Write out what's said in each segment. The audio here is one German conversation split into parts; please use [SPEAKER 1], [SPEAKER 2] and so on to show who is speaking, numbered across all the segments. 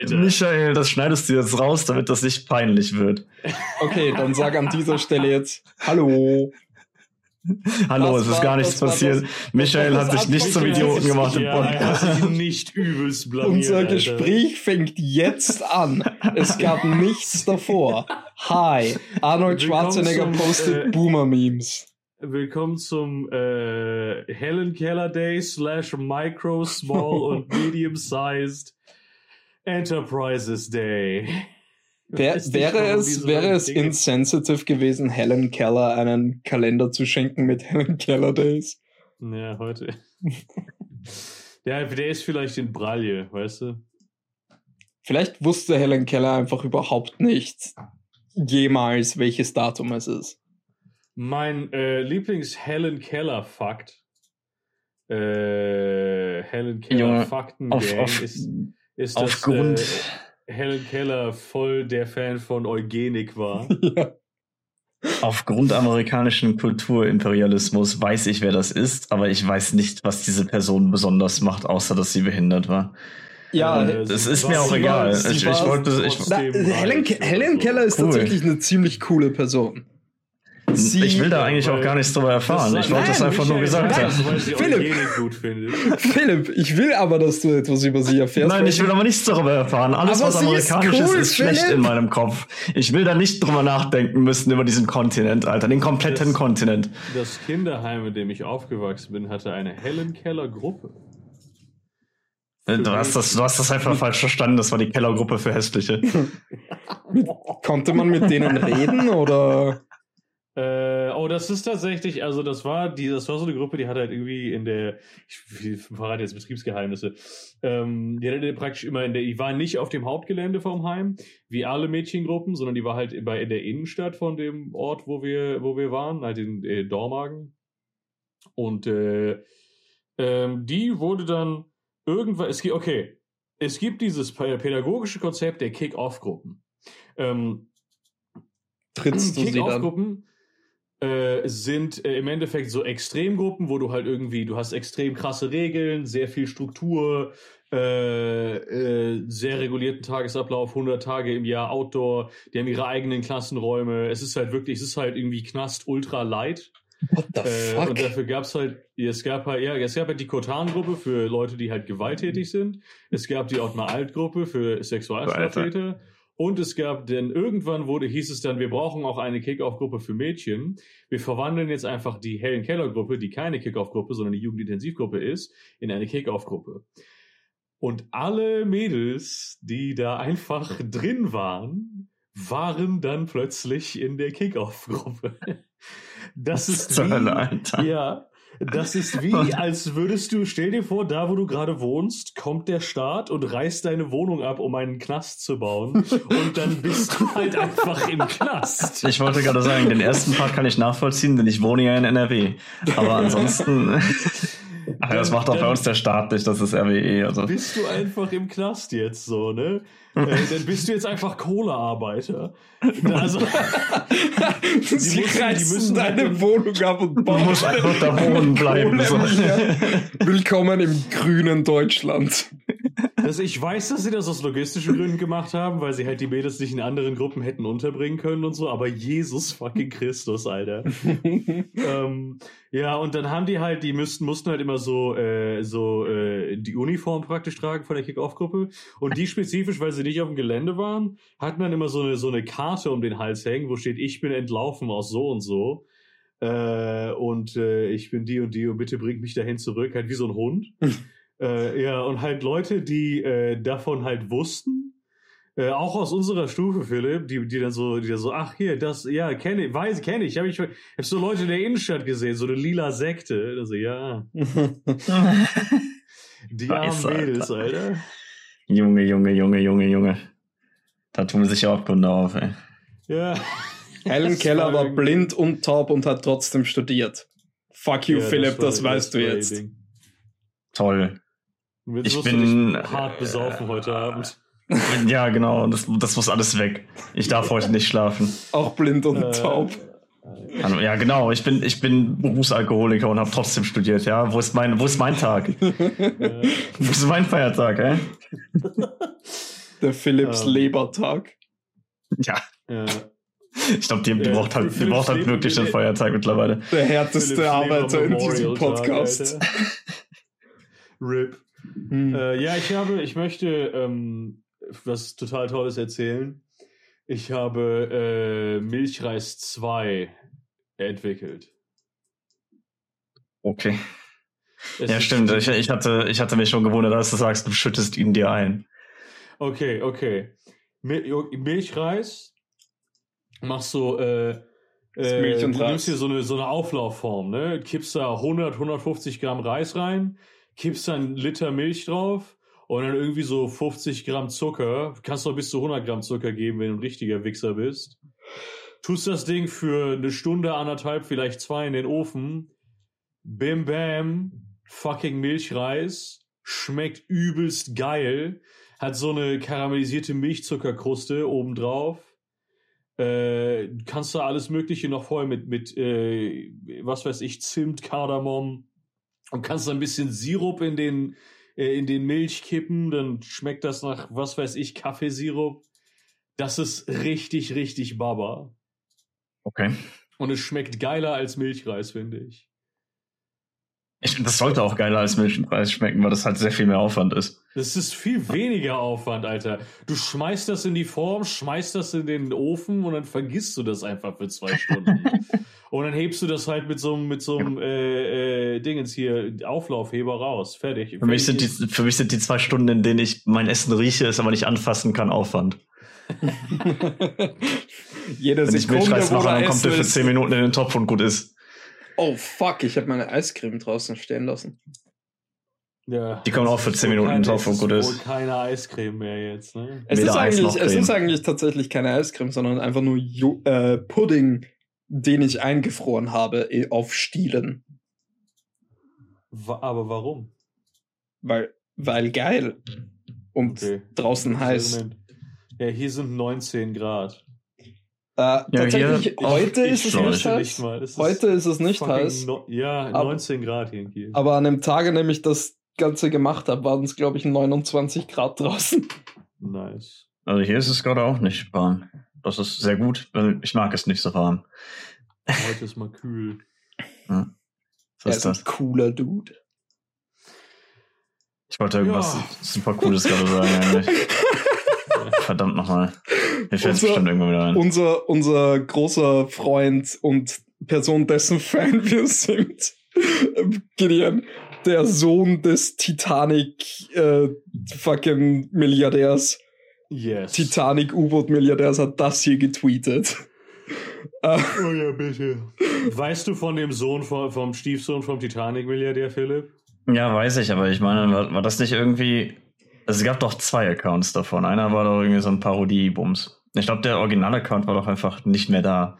[SPEAKER 1] Michael, das schneidest du jetzt raus, damit das nicht peinlich wird.
[SPEAKER 2] Okay, dann sag an dieser Stelle jetzt Hallo.
[SPEAKER 1] Hallo,
[SPEAKER 2] Das
[SPEAKER 1] es ist
[SPEAKER 2] war-
[SPEAKER 1] gar nichts passiert.
[SPEAKER 2] das-
[SPEAKER 1] Michael hat sich nicht zum Idioten gemacht im
[SPEAKER 3] Ja, er
[SPEAKER 1] Podcast.
[SPEAKER 3] hat sich nicht übelst blamiert.
[SPEAKER 2] Unser
[SPEAKER 3] Alter.
[SPEAKER 2] Gespräch fängt jetzt an. Es gab nichts davor. Hi, Arnold
[SPEAKER 3] Willkommen
[SPEAKER 2] Schwarzenegger
[SPEAKER 3] zum,
[SPEAKER 2] postet
[SPEAKER 3] äh,
[SPEAKER 2] Boomer-Memes.
[SPEAKER 3] Willkommen zum äh, Helen Keller Day slash Micro, Small und Medium Sized Enterprises Day.
[SPEAKER 2] Wär, wäre es, wäre es
[SPEAKER 3] Dinge-
[SPEAKER 2] insensitive gewesen, Helen Keller einen Kalender zu schenken mit Helen Keller Days?
[SPEAKER 3] Ja, heute. der, der ist vielleicht in Braille, weißt du?
[SPEAKER 2] Vielleicht wusste Helen Keller einfach überhaupt nicht jemals, welches Datum es ist.
[SPEAKER 3] Mein äh, Lieblings-Helen Keller-Fakt. Äh, Helen Keller
[SPEAKER 1] Junge,
[SPEAKER 3] Ist, dass
[SPEAKER 1] aufgrund.
[SPEAKER 3] äh, Helen Keller voll der Fan von Eugenik war.
[SPEAKER 2] ja.
[SPEAKER 1] Aufgrund amerikanischen Kulturimperialismus weiß ich, wer das ist, aber ich weiß nicht, was diese Person besonders macht, außer dass sie behindert war.
[SPEAKER 2] Ja,
[SPEAKER 3] Äh,
[SPEAKER 1] Das
[SPEAKER 3] sie
[SPEAKER 1] ist mir auch egal.
[SPEAKER 3] war-
[SPEAKER 1] Ich, ich wollte, ich,
[SPEAKER 2] Na, Helen, Helen. Keller ist
[SPEAKER 1] Cool.
[SPEAKER 2] tatsächlich eine ziemlich coole Person. Sie-
[SPEAKER 1] ich will da eigentlich auch gar nichts drüber erfahren.
[SPEAKER 3] Das
[SPEAKER 1] Ich wollte es
[SPEAKER 2] Nein,
[SPEAKER 1] einfach nur gesagt
[SPEAKER 3] sagt
[SPEAKER 1] haben.
[SPEAKER 3] das, weil sie
[SPEAKER 2] Philipp.
[SPEAKER 3] Gut findet.
[SPEAKER 2] Philipp, ich will aber, dass du etwas über sie erfährst.
[SPEAKER 1] Nein, ich will aber nichts darüber erfahren. Alles,
[SPEAKER 2] Aber
[SPEAKER 1] was
[SPEAKER 2] sie ist
[SPEAKER 1] amerikanisch
[SPEAKER 2] cool,
[SPEAKER 1] ist, ist schlecht
[SPEAKER 2] Philipp.
[SPEAKER 1] in meinem Kopf. Ich will da nicht drüber nachdenken müssen über diesen Kontinent, Alter. Den kompletten
[SPEAKER 3] Das-
[SPEAKER 1] Kontinent.
[SPEAKER 3] Das Kinderheim, in dem ich aufgewachsen bin, hatte eine Helen Keller Gruppe.
[SPEAKER 1] Äh, Du hast, das, du hast das einfach falsch verstanden. Das war die Kellergruppe für Hässliche.
[SPEAKER 2] Konnte man mit denen reden oder?
[SPEAKER 3] Das ist tatsächlich, also das war die, das war so eine Gruppe, die hat halt irgendwie in der, ich, ich verrate jetzt Betriebsgeheimnisse, ähm, die hatte praktisch immer in der, die war nicht auf dem Hauptgelände vom Heim, wie alle Mädchengruppen, sondern die war halt bei, in der Innenstadt von dem Ort, wo wir, wo wir waren, halt in äh, Dormagen. Und äh, ähm, die wurde dann irgendwann, es gibt, okay, es gibt dieses pä- pädagogische Konzept der Kick-Off-Gruppen. Ähm,
[SPEAKER 2] Trittst du sie dann?
[SPEAKER 3] Äh, sind äh, im Endeffekt so Extremgruppen, wo du halt irgendwie, du hast extrem krasse Regeln, sehr viel Struktur, äh, äh, sehr regulierten Tagesablauf, 100 Tage im Jahr Outdoor, die haben ihre eigenen Klassenräume. Es ist halt wirklich, es ist halt irgendwie Knast ultra light.
[SPEAKER 2] What the
[SPEAKER 3] Äh,
[SPEAKER 2] fuck?
[SPEAKER 3] und dafür gab's halt, es gab halt, ja, es gab halt die Kotan-Gruppe für Leute, die halt gewalttätig sind. Es gab die Ottmar Alt-Gruppe für Sexualstraftäter. Und es gab dann, irgendwann wurde, hieß es dann, wir brauchen auch eine Kick-Off-Gruppe für Mädchen. Wir verwandeln jetzt einfach die Helen Keller-Gruppe, die keine Kick-Off-Gruppe, sondern die Jugendintensivgruppe ist, in eine Kick-Off-Gruppe. Und alle Mädels, die da einfach drin waren, waren dann plötzlich in der Kick-Off-Gruppe. Das ist wie,
[SPEAKER 1] Hölle, Alter.
[SPEAKER 3] ja, das ist wie, als würdest du, stell dir vor, da wo du gerade wohnst, kommt der Staat und reißt deine Wohnung ab, um einen Knast zu bauen. Und dann bist du halt einfach im Knast.
[SPEAKER 1] Ich wollte gerade sagen, den ersten Part kann ich nachvollziehen, denn ich wohne ja in NRW. Aber ansonsten. Aber das macht auch bei uns der Staat nicht, das ist RWE. Also.
[SPEAKER 3] Bist du einfach im Knast jetzt so, ne? Äh, dann bist du jetzt einfach Kohlearbeiter. Also,
[SPEAKER 2] sie
[SPEAKER 3] müssen- die müssen
[SPEAKER 2] deine
[SPEAKER 3] halt-
[SPEAKER 2] Wohnung ab und
[SPEAKER 1] Du
[SPEAKER 2] bauen
[SPEAKER 1] musst einfach da wohnen bleiben. So.
[SPEAKER 2] Willkommen im grünen Deutschland.
[SPEAKER 3] Das, ich weiß, dass sie das aus logistischen Gründen gemacht haben, weil sie halt die Mädels nicht in anderen Gruppen hätten unterbringen können und so, aber Jesus fucking Christus, Alter. ähm, ja, und dann haben die halt, die müssten, mussten halt immer so, äh, so äh, die Uniform praktisch tragen von der Kick-Off-Gruppe. Und die spezifisch, weil sie nicht auf dem Gelände waren, hatten dann immer so eine, so eine Karte um den Hals hängen, wo steht, ich bin entlaufen aus so und so. Äh, und äh, ich bin die und die und bitte bringt mich dahin zurück, halt wie so ein Hund. äh, ja, und halt Leute, die äh, davon halt wussten, äh, auch aus unserer Stufe, Philipp, die, die dann so, die dann so, ach hier, das, ja, kenne ich, weiß, kenne ich, habe ich, hab so Leute in der Innenstadt gesehen, so eine lila Sekte, also ja, die armen
[SPEAKER 1] Scheiße,
[SPEAKER 3] Mädels,
[SPEAKER 1] Alter.
[SPEAKER 3] Alter.
[SPEAKER 1] Junge, Junge, Junge, Junge, Junge. Da tun sich ja auch Kunde auf, ey.
[SPEAKER 3] Ja.
[SPEAKER 2] Helen
[SPEAKER 3] Das
[SPEAKER 2] Keller war blind und taub und hat trotzdem studiert. Fuck you,
[SPEAKER 3] Ja,
[SPEAKER 2] Philipp,
[SPEAKER 3] war-
[SPEAKER 2] das, weißt du jetzt.
[SPEAKER 3] Ding.
[SPEAKER 1] Toll.
[SPEAKER 3] Und Jetzt
[SPEAKER 1] Ich bin,
[SPEAKER 3] dich hart
[SPEAKER 1] äh,
[SPEAKER 3] besaufen heute Abend.
[SPEAKER 1] Ja, genau. Das, das muss alles weg. Ich darf heute nicht schlafen.
[SPEAKER 2] Auch blind und
[SPEAKER 3] Äh,
[SPEAKER 2] taub.
[SPEAKER 1] Also, Ja, genau. Ich bin, ich bin Berufsalkoholiker und habe trotzdem studiert. Ja, wo ist mein, wo ist mein Tag?
[SPEAKER 3] äh,
[SPEAKER 1] Wo ist mein Feiertag, ey?
[SPEAKER 2] Der Philips
[SPEAKER 3] Ähm.
[SPEAKER 2] Lebertag.
[SPEAKER 1] Ja,
[SPEAKER 3] Ja.
[SPEAKER 1] ich glaube, die, die
[SPEAKER 3] Ja,
[SPEAKER 1] braucht halt, die
[SPEAKER 3] Philips
[SPEAKER 1] braucht halt wirklich den Feiertag mittlerweile.
[SPEAKER 2] Der härteste
[SPEAKER 3] Philips
[SPEAKER 2] Arbeiter in diesem Podcast.
[SPEAKER 3] RIP.
[SPEAKER 2] Hm.
[SPEAKER 3] Äh, ja, ich habe, ich möchte ähm, was total Tolles erzählen. Ich habe äh, Milchreis 2 entwickelt.
[SPEAKER 1] Okay.
[SPEAKER 3] Es
[SPEAKER 1] Ja, stimmt. Ich, ich, hatte, ich hatte mich schon gewundert, dass du sagst, du schüttest ihn dir ein.
[SPEAKER 3] Okay, okay. Mil Milchreis machst du, äh, äh,
[SPEAKER 2] Milch und
[SPEAKER 3] du nimmst hier so eine, so eine Auflaufform, ne? Kippst da 100, 150 Gramm Reis rein, kippst dann Liter Milch drauf und dann irgendwie so 50 Gramm Zucker. Kannst doch bis zu 100 Gramm Zucker geben, wenn du ein richtiger Wichser bist. Tust das Ding für eine Stunde, anderthalb, vielleicht zwei in den Ofen. Bim bam, fucking Milchreis. Schmeckt übelst geil. Hat so eine karamellisierte Milchzuckerkruste obendrauf. Äh, kannst du alles Mögliche noch voll mit, mit äh, was weiß ich, Zimt, Kardamom und kannst ein bisschen Sirup in den, äh, in den Milch kippen, dann schmeckt das nach, was weiß ich, Kaffeesirup. Das ist richtig, richtig Baba.
[SPEAKER 1] Okay.
[SPEAKER 3] Und es schmeckt geiler als Milchreis, finde ich.
[SPEAKER 1] Ich, das sollte auch geiler als Milchreis schmecken, weil das halt sehr viel mehr Aufwand ist.
[SPEAKER 3] Das ist viel weniger Aufwand, Alter. Du schmeißt das in die Form, schmeißt das in den Ofen und dann vergisst du das einfach für zwei Stunden. und dann hebst du das halt mit so einem, mit so einem äh, äh, Dingens hier, Auflaufheber raus. Fertig.
[SPEAKER 1] Für mich, sind die, für mich sind die zwei Stunden, in denen ich mein Essen rieche, es aber nicht anfassen kann, Aufwand.
[SPEAKER 2] Jede
[SPEAKER 1] Wenn ich Milchreis
[SPEAKER 2] wo
[SPEAKER 1] mache,
[SPEAKER 2] da
[SPEAKER 1] dann kommt der für
[SPEAKER 2] ist.
[SPEAKER 1] 10 Minuten in den Topf und gut ist.
[SPEAKER 2] Oh fuck, ich habe meine Eiscreme draußen stehen lassen.
[SPEAKER 3] ja,
[SPEAKER 1] die kommen auch für
[SPEAKER 3] es ist
[SPEAKER 1] 10
[SPEAKER 3] wohl
[SPEAKER 1] Minuten in den Topf und
[SPEAKER 3] es
[SPEAKER 1] gut
[SPEAKER 3] wohl
[SPEAKER 1] ist.
[SPEAKER 3] keine Eiscreme mehr jetzt, ne?
[SPEAKER 2] Es
[SPEAKER 1] Weder
[SPEAKER 2] ist, eigentlich, es ist eigentlich tatsächlich keine Eiscreme, sondern einfach nur Jo- äh, Pudding, den ich eingefroren habe eh, auf Stielen.
[SPEAKER 3] Aber warum?
[SPEAKER 2] Weil, weil geil. Und
[SPEAKER 3] Okay.
[SPEAKER 2] draußen heiß.
[SPEAKER 3] Ja, hier sind 19 Grad.
[SPEAKER 2] Äh, tatsächlich,
[SPEAKER 1] hier-
[SPEAKER 2] heute ist es nicht heiß.
[SPEAKER 3] mal. Es ist
[SPEAKER 2] Heute ist es nicht heiß.
[SPEAKER 3] No ja,
[SPEAKER 2] Aber-
[SPEAKER 3] 19 Grad hier in Kiel.
[SPEAKER 2] Aber an dem Tage, an dem ich das Ganze gemacht habe, waren es, glaube ich, 29 Grad draußen.
[SPEAKER 3] nice.
[SPEAKER 1] Also hier ist es gerade auch nicht warm. Das ist sehr gut, weil ich mag es nicht so warm.
[SPEAKER 3] Heute ist mal kühl.
[SPEAKER 1] Was
[SPEAKER 2] Er
[SPEAKER 1] ist
[SPEAKER 2] ist ein
[SPEAKER 1] das?
[SPEAKER 2] cooler Dude.
[SPEAKER 1] Ich wollte irgendwas
[SPEAKER 3] Ja.
[SPEAKER 1] super Cooles gerade sagen eigentlich. Verdammt nochmal. Mir fällt es
[SPEAKER 2] Unser-
[SPEAKER 1] bestimmt irgendwann wieder ein.
[SPEAKER 2] unser, unser großer Freund und Person, dessen Fan wir sind, ähm, Gideon, der Sohn des Titanic äh, fucking Milliardärs,
[SPEAKER 3] Yes.
[SPEAKER 2] Titanic-U-Boot-Milliardärs hat das hier getweetet.
[SPEAKER 3] Oh ja, bitte. Weißt du von dem Sohn vom, vom Stiefsohn vom Titanic-Milliardär, Philipp?
[SPEAKER 1] Ja, weiß ich, aber ich meine, war, war das nicht irgendwie. Also es gab doch zwei Accounts davon. Einer war doch irgendwie so ein Parodie-Bums. Ich glaube, der Original-Account war doch einfach nicht mehr da.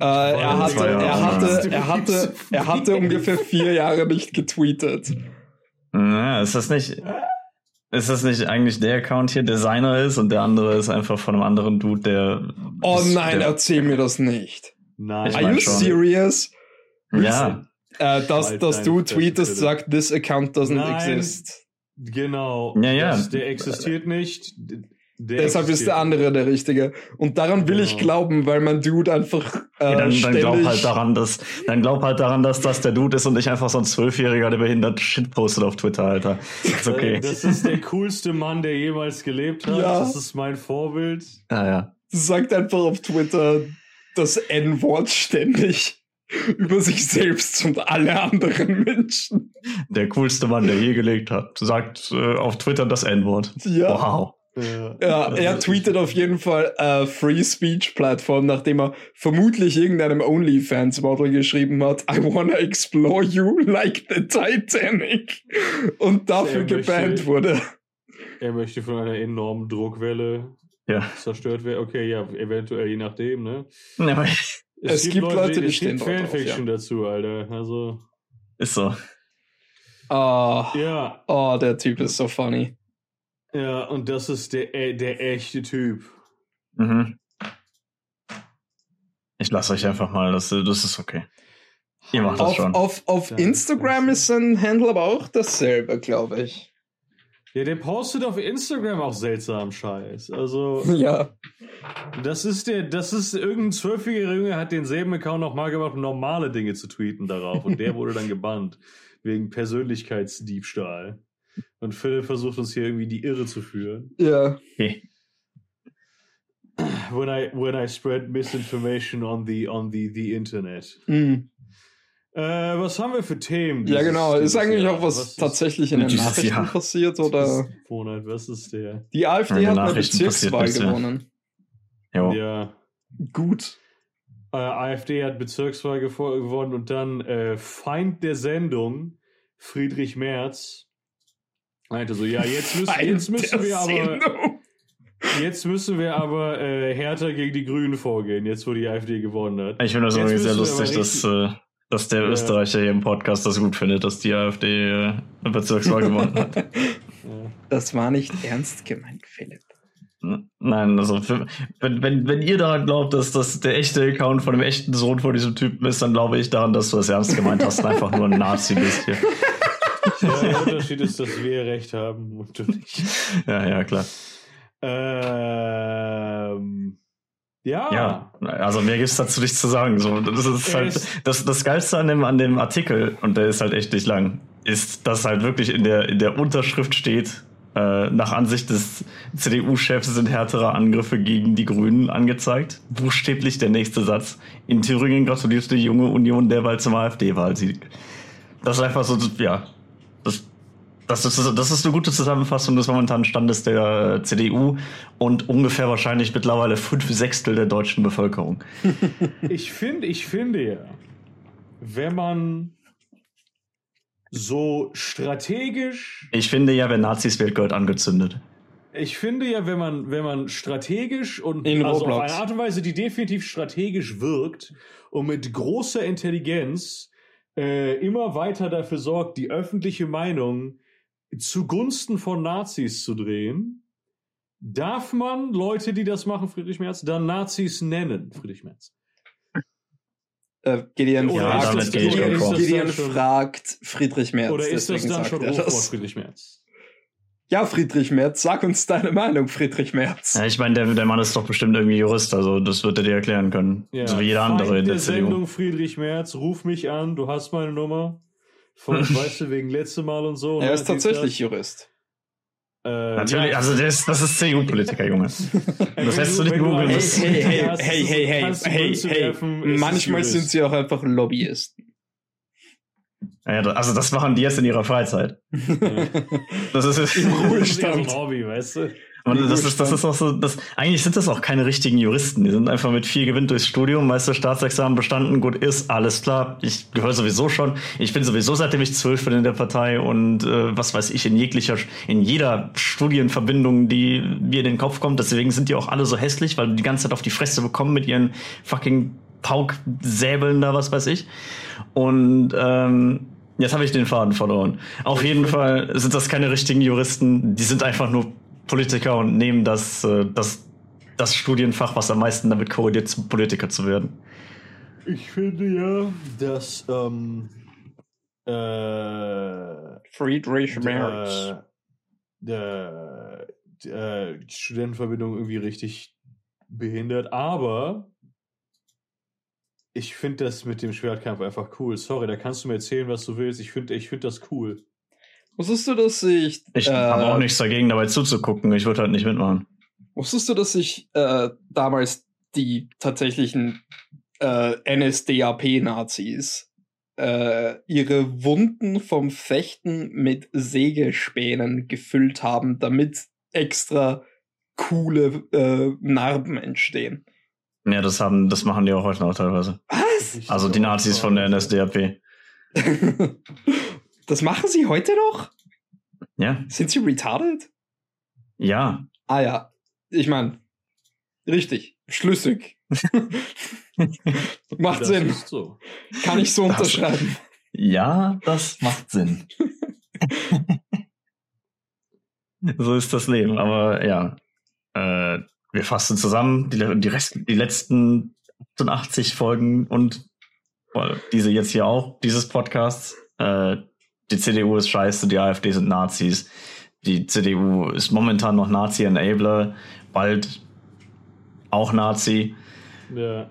[SPEAKER 2] äh, er, hatte,
[SPEAKER 1] war ja
[SPEAKER 2] er, hatte, er, hatte, er hatte ungefähr vier Jahre nicht getweetet.
[SPEAKER 1] Ja, ist das nicht. Ist das nicht eigentlich der Account hier, der seiner ist und der andere ist einfach von einem anderen Dude, der.
[SPEAKER 2] Oh
[SPEAKER 1] das-
[SPEAKER 2] nein,
[SPEAKER 1] der,
[SPEAKER 2] erzähl mir das nicht.
[SPEAKER 3] Nein.
[SPEAKER 1] Ich
[SPEAKER 2] Are you
[SPEAKER 1] schon.
[SPEAKER 2] serious?
[SPEAKER 1] Ja,
[SPEAKER 2] Äh, dass, dass du tweetest, sagt, this account doesn't
[SPEAKER 3] Nein.
[SPEAKER 2] exist.
[SPEAKER 3] Genau.
[SPEAKER 1] Ja, ja.
[SPEAKER 3] Das, der existiert nicht. Der
[SPEAKER 2] Deshalb ist der andere der Richtige. Und daran will ich
[SPEAKER 3] Genau.
[SPEAKER 2] glauben, weil mein Dude einfach äh,
[SPEAKER 1] ja dann, dann glaub halt daran, dass dann glaub halt daran, dass das der Dude ist und nicht einfach so ein Zwölfjähriger, der behindert Shit postet auf Twitter, Alter. Ist okay.
[SPEAKER 3] Äh, Das ist der coolste Mann, der jemals gelebt hat.
[SPEAKER 2] Ja.
[SPEAKER 3] Das ist mein Vorbild.
[SPEAKER 1] Ja, ja.
[SPEAKER 2] sagt einfach auf Twitter das N-Wort ständig über sich selbst und alle anderen Menschen.
[SPEAKER 1] Der coolste Mann, der je gelebt hat, sagt äh, auf Twitter das N-Wort.
[SPEAKER 2] Ja.
[SPEAKER 1] Wow.
[SPEAKER 3] Ja,
[SPEAKER 2] Ja, er tweetet auf jeden Fall äh, Free Speech Plattform, nachdem er vermutlich irgendeinem OnlyFans-Model geschrieben hat, I wanna explore you like the Titanic. Und dafür
[SPEAKER 3] möchte-
[SPEAKER 2] gebannt wurde.
[SPEAKER 3] Er möchte von einer enormen Druckwelle
[SPEAKER 1] Ja.
[SPEAKER 3] zerstört werden. Okay, ja, eventuell, je nachdem, ne?
[SPEAKER 1] ja aber
[SPEAKER 2] Es gibt Leute, die
[SPEAKER 3] es
[SPEAKER 2] stehen
[SPEAKER 3] gibt
[SPEAKER 2] drauf,
[SPEAKER 3] Fanfiction dazu, Alter. Also,
[SPEAKER 1] ist so.
[SPEAKER 2] Oh,
[SPEAKER 3] ja,
[SPEAKER 2] oh, der Typ ist so funny.
[SPEAKER 3] Ja, und das ist der, äh, der echte Typ.
[SPEAKER 1] Mhm. Ich lasse euch einfach mal, das, das ist okay. Ihr macht das
[SPEAKER 2] Auf,
[SPEAKER 1] schon.
[SPEAKER 2] auf, auf Instagram ist sein Handle aber auch dasselbe, glaube ich.
[SPEAKER 3] Ja, der postet auf Instagram auch seltsam Scheiß. Also,
[SPEAKER 2] Ja.
[SPEAKER 3] das ist der, das ist irgendein zwölfjähriger Junge hat denselben Account noch mal gemacht, um normale Dinge zu tweeten darauf. Und der wurde dann gebannt. Wegen Persönlichkeitsdiebstahl. Und Philipp versucht uns hier irgendwie die Irre zu führen.
[SPEAKER 2] Ja.
[SPEAKER 1] Okay.
[SPEAKER 3] When I, when I spread misinformation on the, on the, the Internet.
[SPEAKER 2] Mhm.
[SPEAKER 3] Äh, was haben wir für Themen?
[SPEAKER 2] Ja, genau. Ist eigentlich
[SPEAKER 3] Jahr?
[SPEAKER 2] auch was,
[SPEAKER 3] ist-
[SPEAKER 2] tatsächlich in den Nachrichten
[SPEAKER 1] Jahr.
[SPEAKER 2] passiert
[SPEAKER 3] was
[SPEAKER 2] oder
[SPEAKER 3] ist Monat, was ist der?
[SPEAKER 2] die AfD hat eine Bezirkswahl gewonnen.
[SPEAKER 1] Jo.
[SPEAKER 3] Ja.
[SPEAKER 2] Gut.
[SPEAKER 3] Äh, AfD hat Bezirkswahl gewonnen und dann äh, Feind der Sendung, Friedrich Merz, meinte so, ja, jetzt müssen, jetzt müssen wir aber, jetzt müssen wir aber äh, härter gegen die Grünen vorgehen, jetzt wo die AfD gewonnen hat.
[SPEAKER 1] Ich finde das übrigens sehr lustig, dass, äh, dass der
[SPEAKER 3] Ja.
[SPEAKER 1] Österreicher hier im Podcast das gut findet, dass die AfD äh, eine Bezirkswahl gewonnen hat.
[SPEAKER 2] Das war nicht ernst gemeint, Philipp.
[SPEAKER 1] Nein, also für, wenn, wenn, wenn ihr daran glaubt, dass das der echte Account von dem echten Sohn von diesem Typen ist, dann glaube ich daran, dass du das ernst gemeint hast und einfach nur ein Nazi bist hier.
[SPEAKER 3] Ja, der Unterschied ist, dass wir recht haben und du nicht.
[SPEAKER 1] Ja, ja, klar.
[SPEAKER 3] Ähm, ja.
[SPEAKER 1] Ja, also mehr gibt's dazu nichts zu sagen. So, das ist halt
[SPEAKER 3] ist-
[SPEAKER 1] das, das Geilste an dem, an dem Artikel, und der ist halt echt nicht lang, ist, dass halt wirklich in der, in der Unterschrift steht, äh, nach Ansicht des CDU-Chefs sind härtere Angriffe gegen die Grünen angezeigt. Buchstäblich der nächste Satz. In Thüringen gratuliert die junge Union derweil zum AfD-Wahlsieg. Das ist einfach so, ja, das, ist, das ist eine gute Zusammenfassung des momentanen Standes der äh, CDU und ungefähr wahrscheinlich mittlerweile fünf Sechstel der deutschen Bevölkerung.
[SPEAKER 3] Ich finde, ich finde ja, wenn man so strategisch,
[SPEAKER 1] Ich finde ja, wer Nazis wählt, gehört angezündet.
[SPEAKER 3] ich finde ja, wenn man, wenn man strategisch und
[SPEAKER 2] In
[SPEAKER 3] also auf eine Art und Weise, die definitiv strategisch wirkt und mit großer Intelligenz äh, immer weiter dafür sorgt, die öffentliche Meinung zugunsten von Nazis zu drehen, darf man Leute, die das machen, Friedrich Merz, dann Nazis nennen, Friedrich Merz.
[SPEAKER 2] Äh, Gideon,
[SPEAKER 1] ist
[SPEAKER 2] fragt, Gideon. Gideon fragt Friedrich Merz.
[SPEAKER 3] Oder ist das
[SPEAKER 2] deswegen
[SPEAKER 3] dann
[SPEAKER 2] sagt
[SPEAKER 3] schon Rufwort. Friedrich Merz?
[SPEAKER 2] Ja, Friedrich Merz, sag uns deine Meinung, Friedrich Merz.
[SPEAKER 1] Ja, ich meine, der, der Mann ist doch bestimmt irgendwie Jurist, also das wird er dir erklären können.
[SPEAKER 3] Ja.
[SPEAKER 1] So wie jeder andere
[SPEAKER 3] Feind
[SPEAKER 1] in der
[SPEAKER 3] der
[SPEAKER 1] CDU.
[SPEAKER 3] Sendung Friedrich Merz, ruf mich an, du hast meine Nummer. Von, weißt du, wegen letzte Mal und so.
[SPEAKER 2] er
[SPEAKER 3] ne,
[SPEAKER 2] ist tatsächlich Jurist.
[SPEAKER 3] Das, äh,
[SPEAKER 1] Natürlich,
[SPEAKER 3] ja,
[SPEAKER 1] also ist, das ist CDU-Politiker, Junge. Das hättest du nicht googeln müssen.
[SPEAKER 2] Hey, hey,
[SPEAKER 3] hast,
[SPEAKER 2] hey, hey, hey, hey, hey.
[SPEAKER 3] werfen,
[SPEAKER 2] Manchmal sind sie auch einfach Lobbyisten.
[SPEAKER 1] Ja, also das machen die jetzt in ihrer Freizeit. Das ist,
[SPEAKER 3] Das so
[SPEAKER 2] Ruhestand.
[SPEAKER 3] ein Hobby, weißt du?
[SPEAKER 1] Das ist, das ist auch so, das, eigentlich sind das auch keine richtigen Juristen. Die sind einfach mit viel Gewinn durchs Studium, Meister Staatsexamen bestanden, gut ist, alles klar. Ich gehöre sowieso schon. Ich bin sowieso seitdem ich zwölf bin in der Partei und äh, was weiß ich, in jeglicher, in jeder Studienverbindung, die mir in den Kopf kommt. Deswegen sind die auch alle so hässlich, weil die die ganze Zeit auf die Fresse bekommen mit ihren fucking Pauksäbeln da, was weiß ich. Und ähm, jetzt habe ich den Faden verloren. Auf jeden Fall sind das keine richtigen Juristen, die sind einfach nur Politiker und nehmen das, äh, das, das Studienfach, was am meisten damit korreliert, zum Politiker zu werden.
[SPEAKER 3] Ich finde ja, dass ähm, äh,
[SPEAKER 2] Friedrich
[SPEAKER 3] äh,
[SPEAKER 2] Merz.
[SPEAKER 3] der, der, die Studentenverbindung irgendwie richtig behindert, aber ich finde das mit dem Schwertkampf einfach cool. Sorry, da kannst du mir erzählen, was du willst. Ich finde ich find das cool.
[SPEAKER 2] Wusstest du, dass ich.
[SPEAKER 1] Ich
[SPEAKER 2] äh,
[SPEAKER 1] habe auch nichts dagegen, dabei zuzugucken. Ich würde halt nicht mitmachen.
[SPEAKER 2] Wusstest du, dass ich äh, damals die tatsächlichen äh, NSDAP-Nazis äh, ihre Wunden vom Fechten mit Sägespänen gefüllt haben, damit extra coole äh, Narben entstehen?
[SPEAKER 1] Ja, das haben, das machen die auch heute noch teilweise.
[SPEAKER 2] Was?
[SPEAKER 1] Also die Nazis von der NSDAP.
[SPEAKER 2] das machen sie heute noch?
[SPEAKER 1] Ja,
[SPEAKER 2] Sind sie retarded?
[SPEAKER 1] ja.
[SPEAKER 2] Ah ja, ich meine, richtig, schlüssig. Macht
[SPEAKER 3] Das
[SPEAKER 2] Sinn,
[SPEAKER 3] ist so.
[SPEAKER 2] kann ich so
[SPEAKER 1] Das-
[SPEAKER 2] unterschreiben.
[SPEAKER 1] Ja, das macht Sinn. so ist das Leben. Aber ja, äh, wir fassen zusammen die, die, Rest, die letzten 88 Folgen und äh, diese jetzt hier auch, dieses Podcasts. Äh, die CDU ist scheiße, die AfD sind Nazis. die CDU ist momentan noch Nazi-Enabler, bald auch Nazi.
[SPEAKER 3] Ja.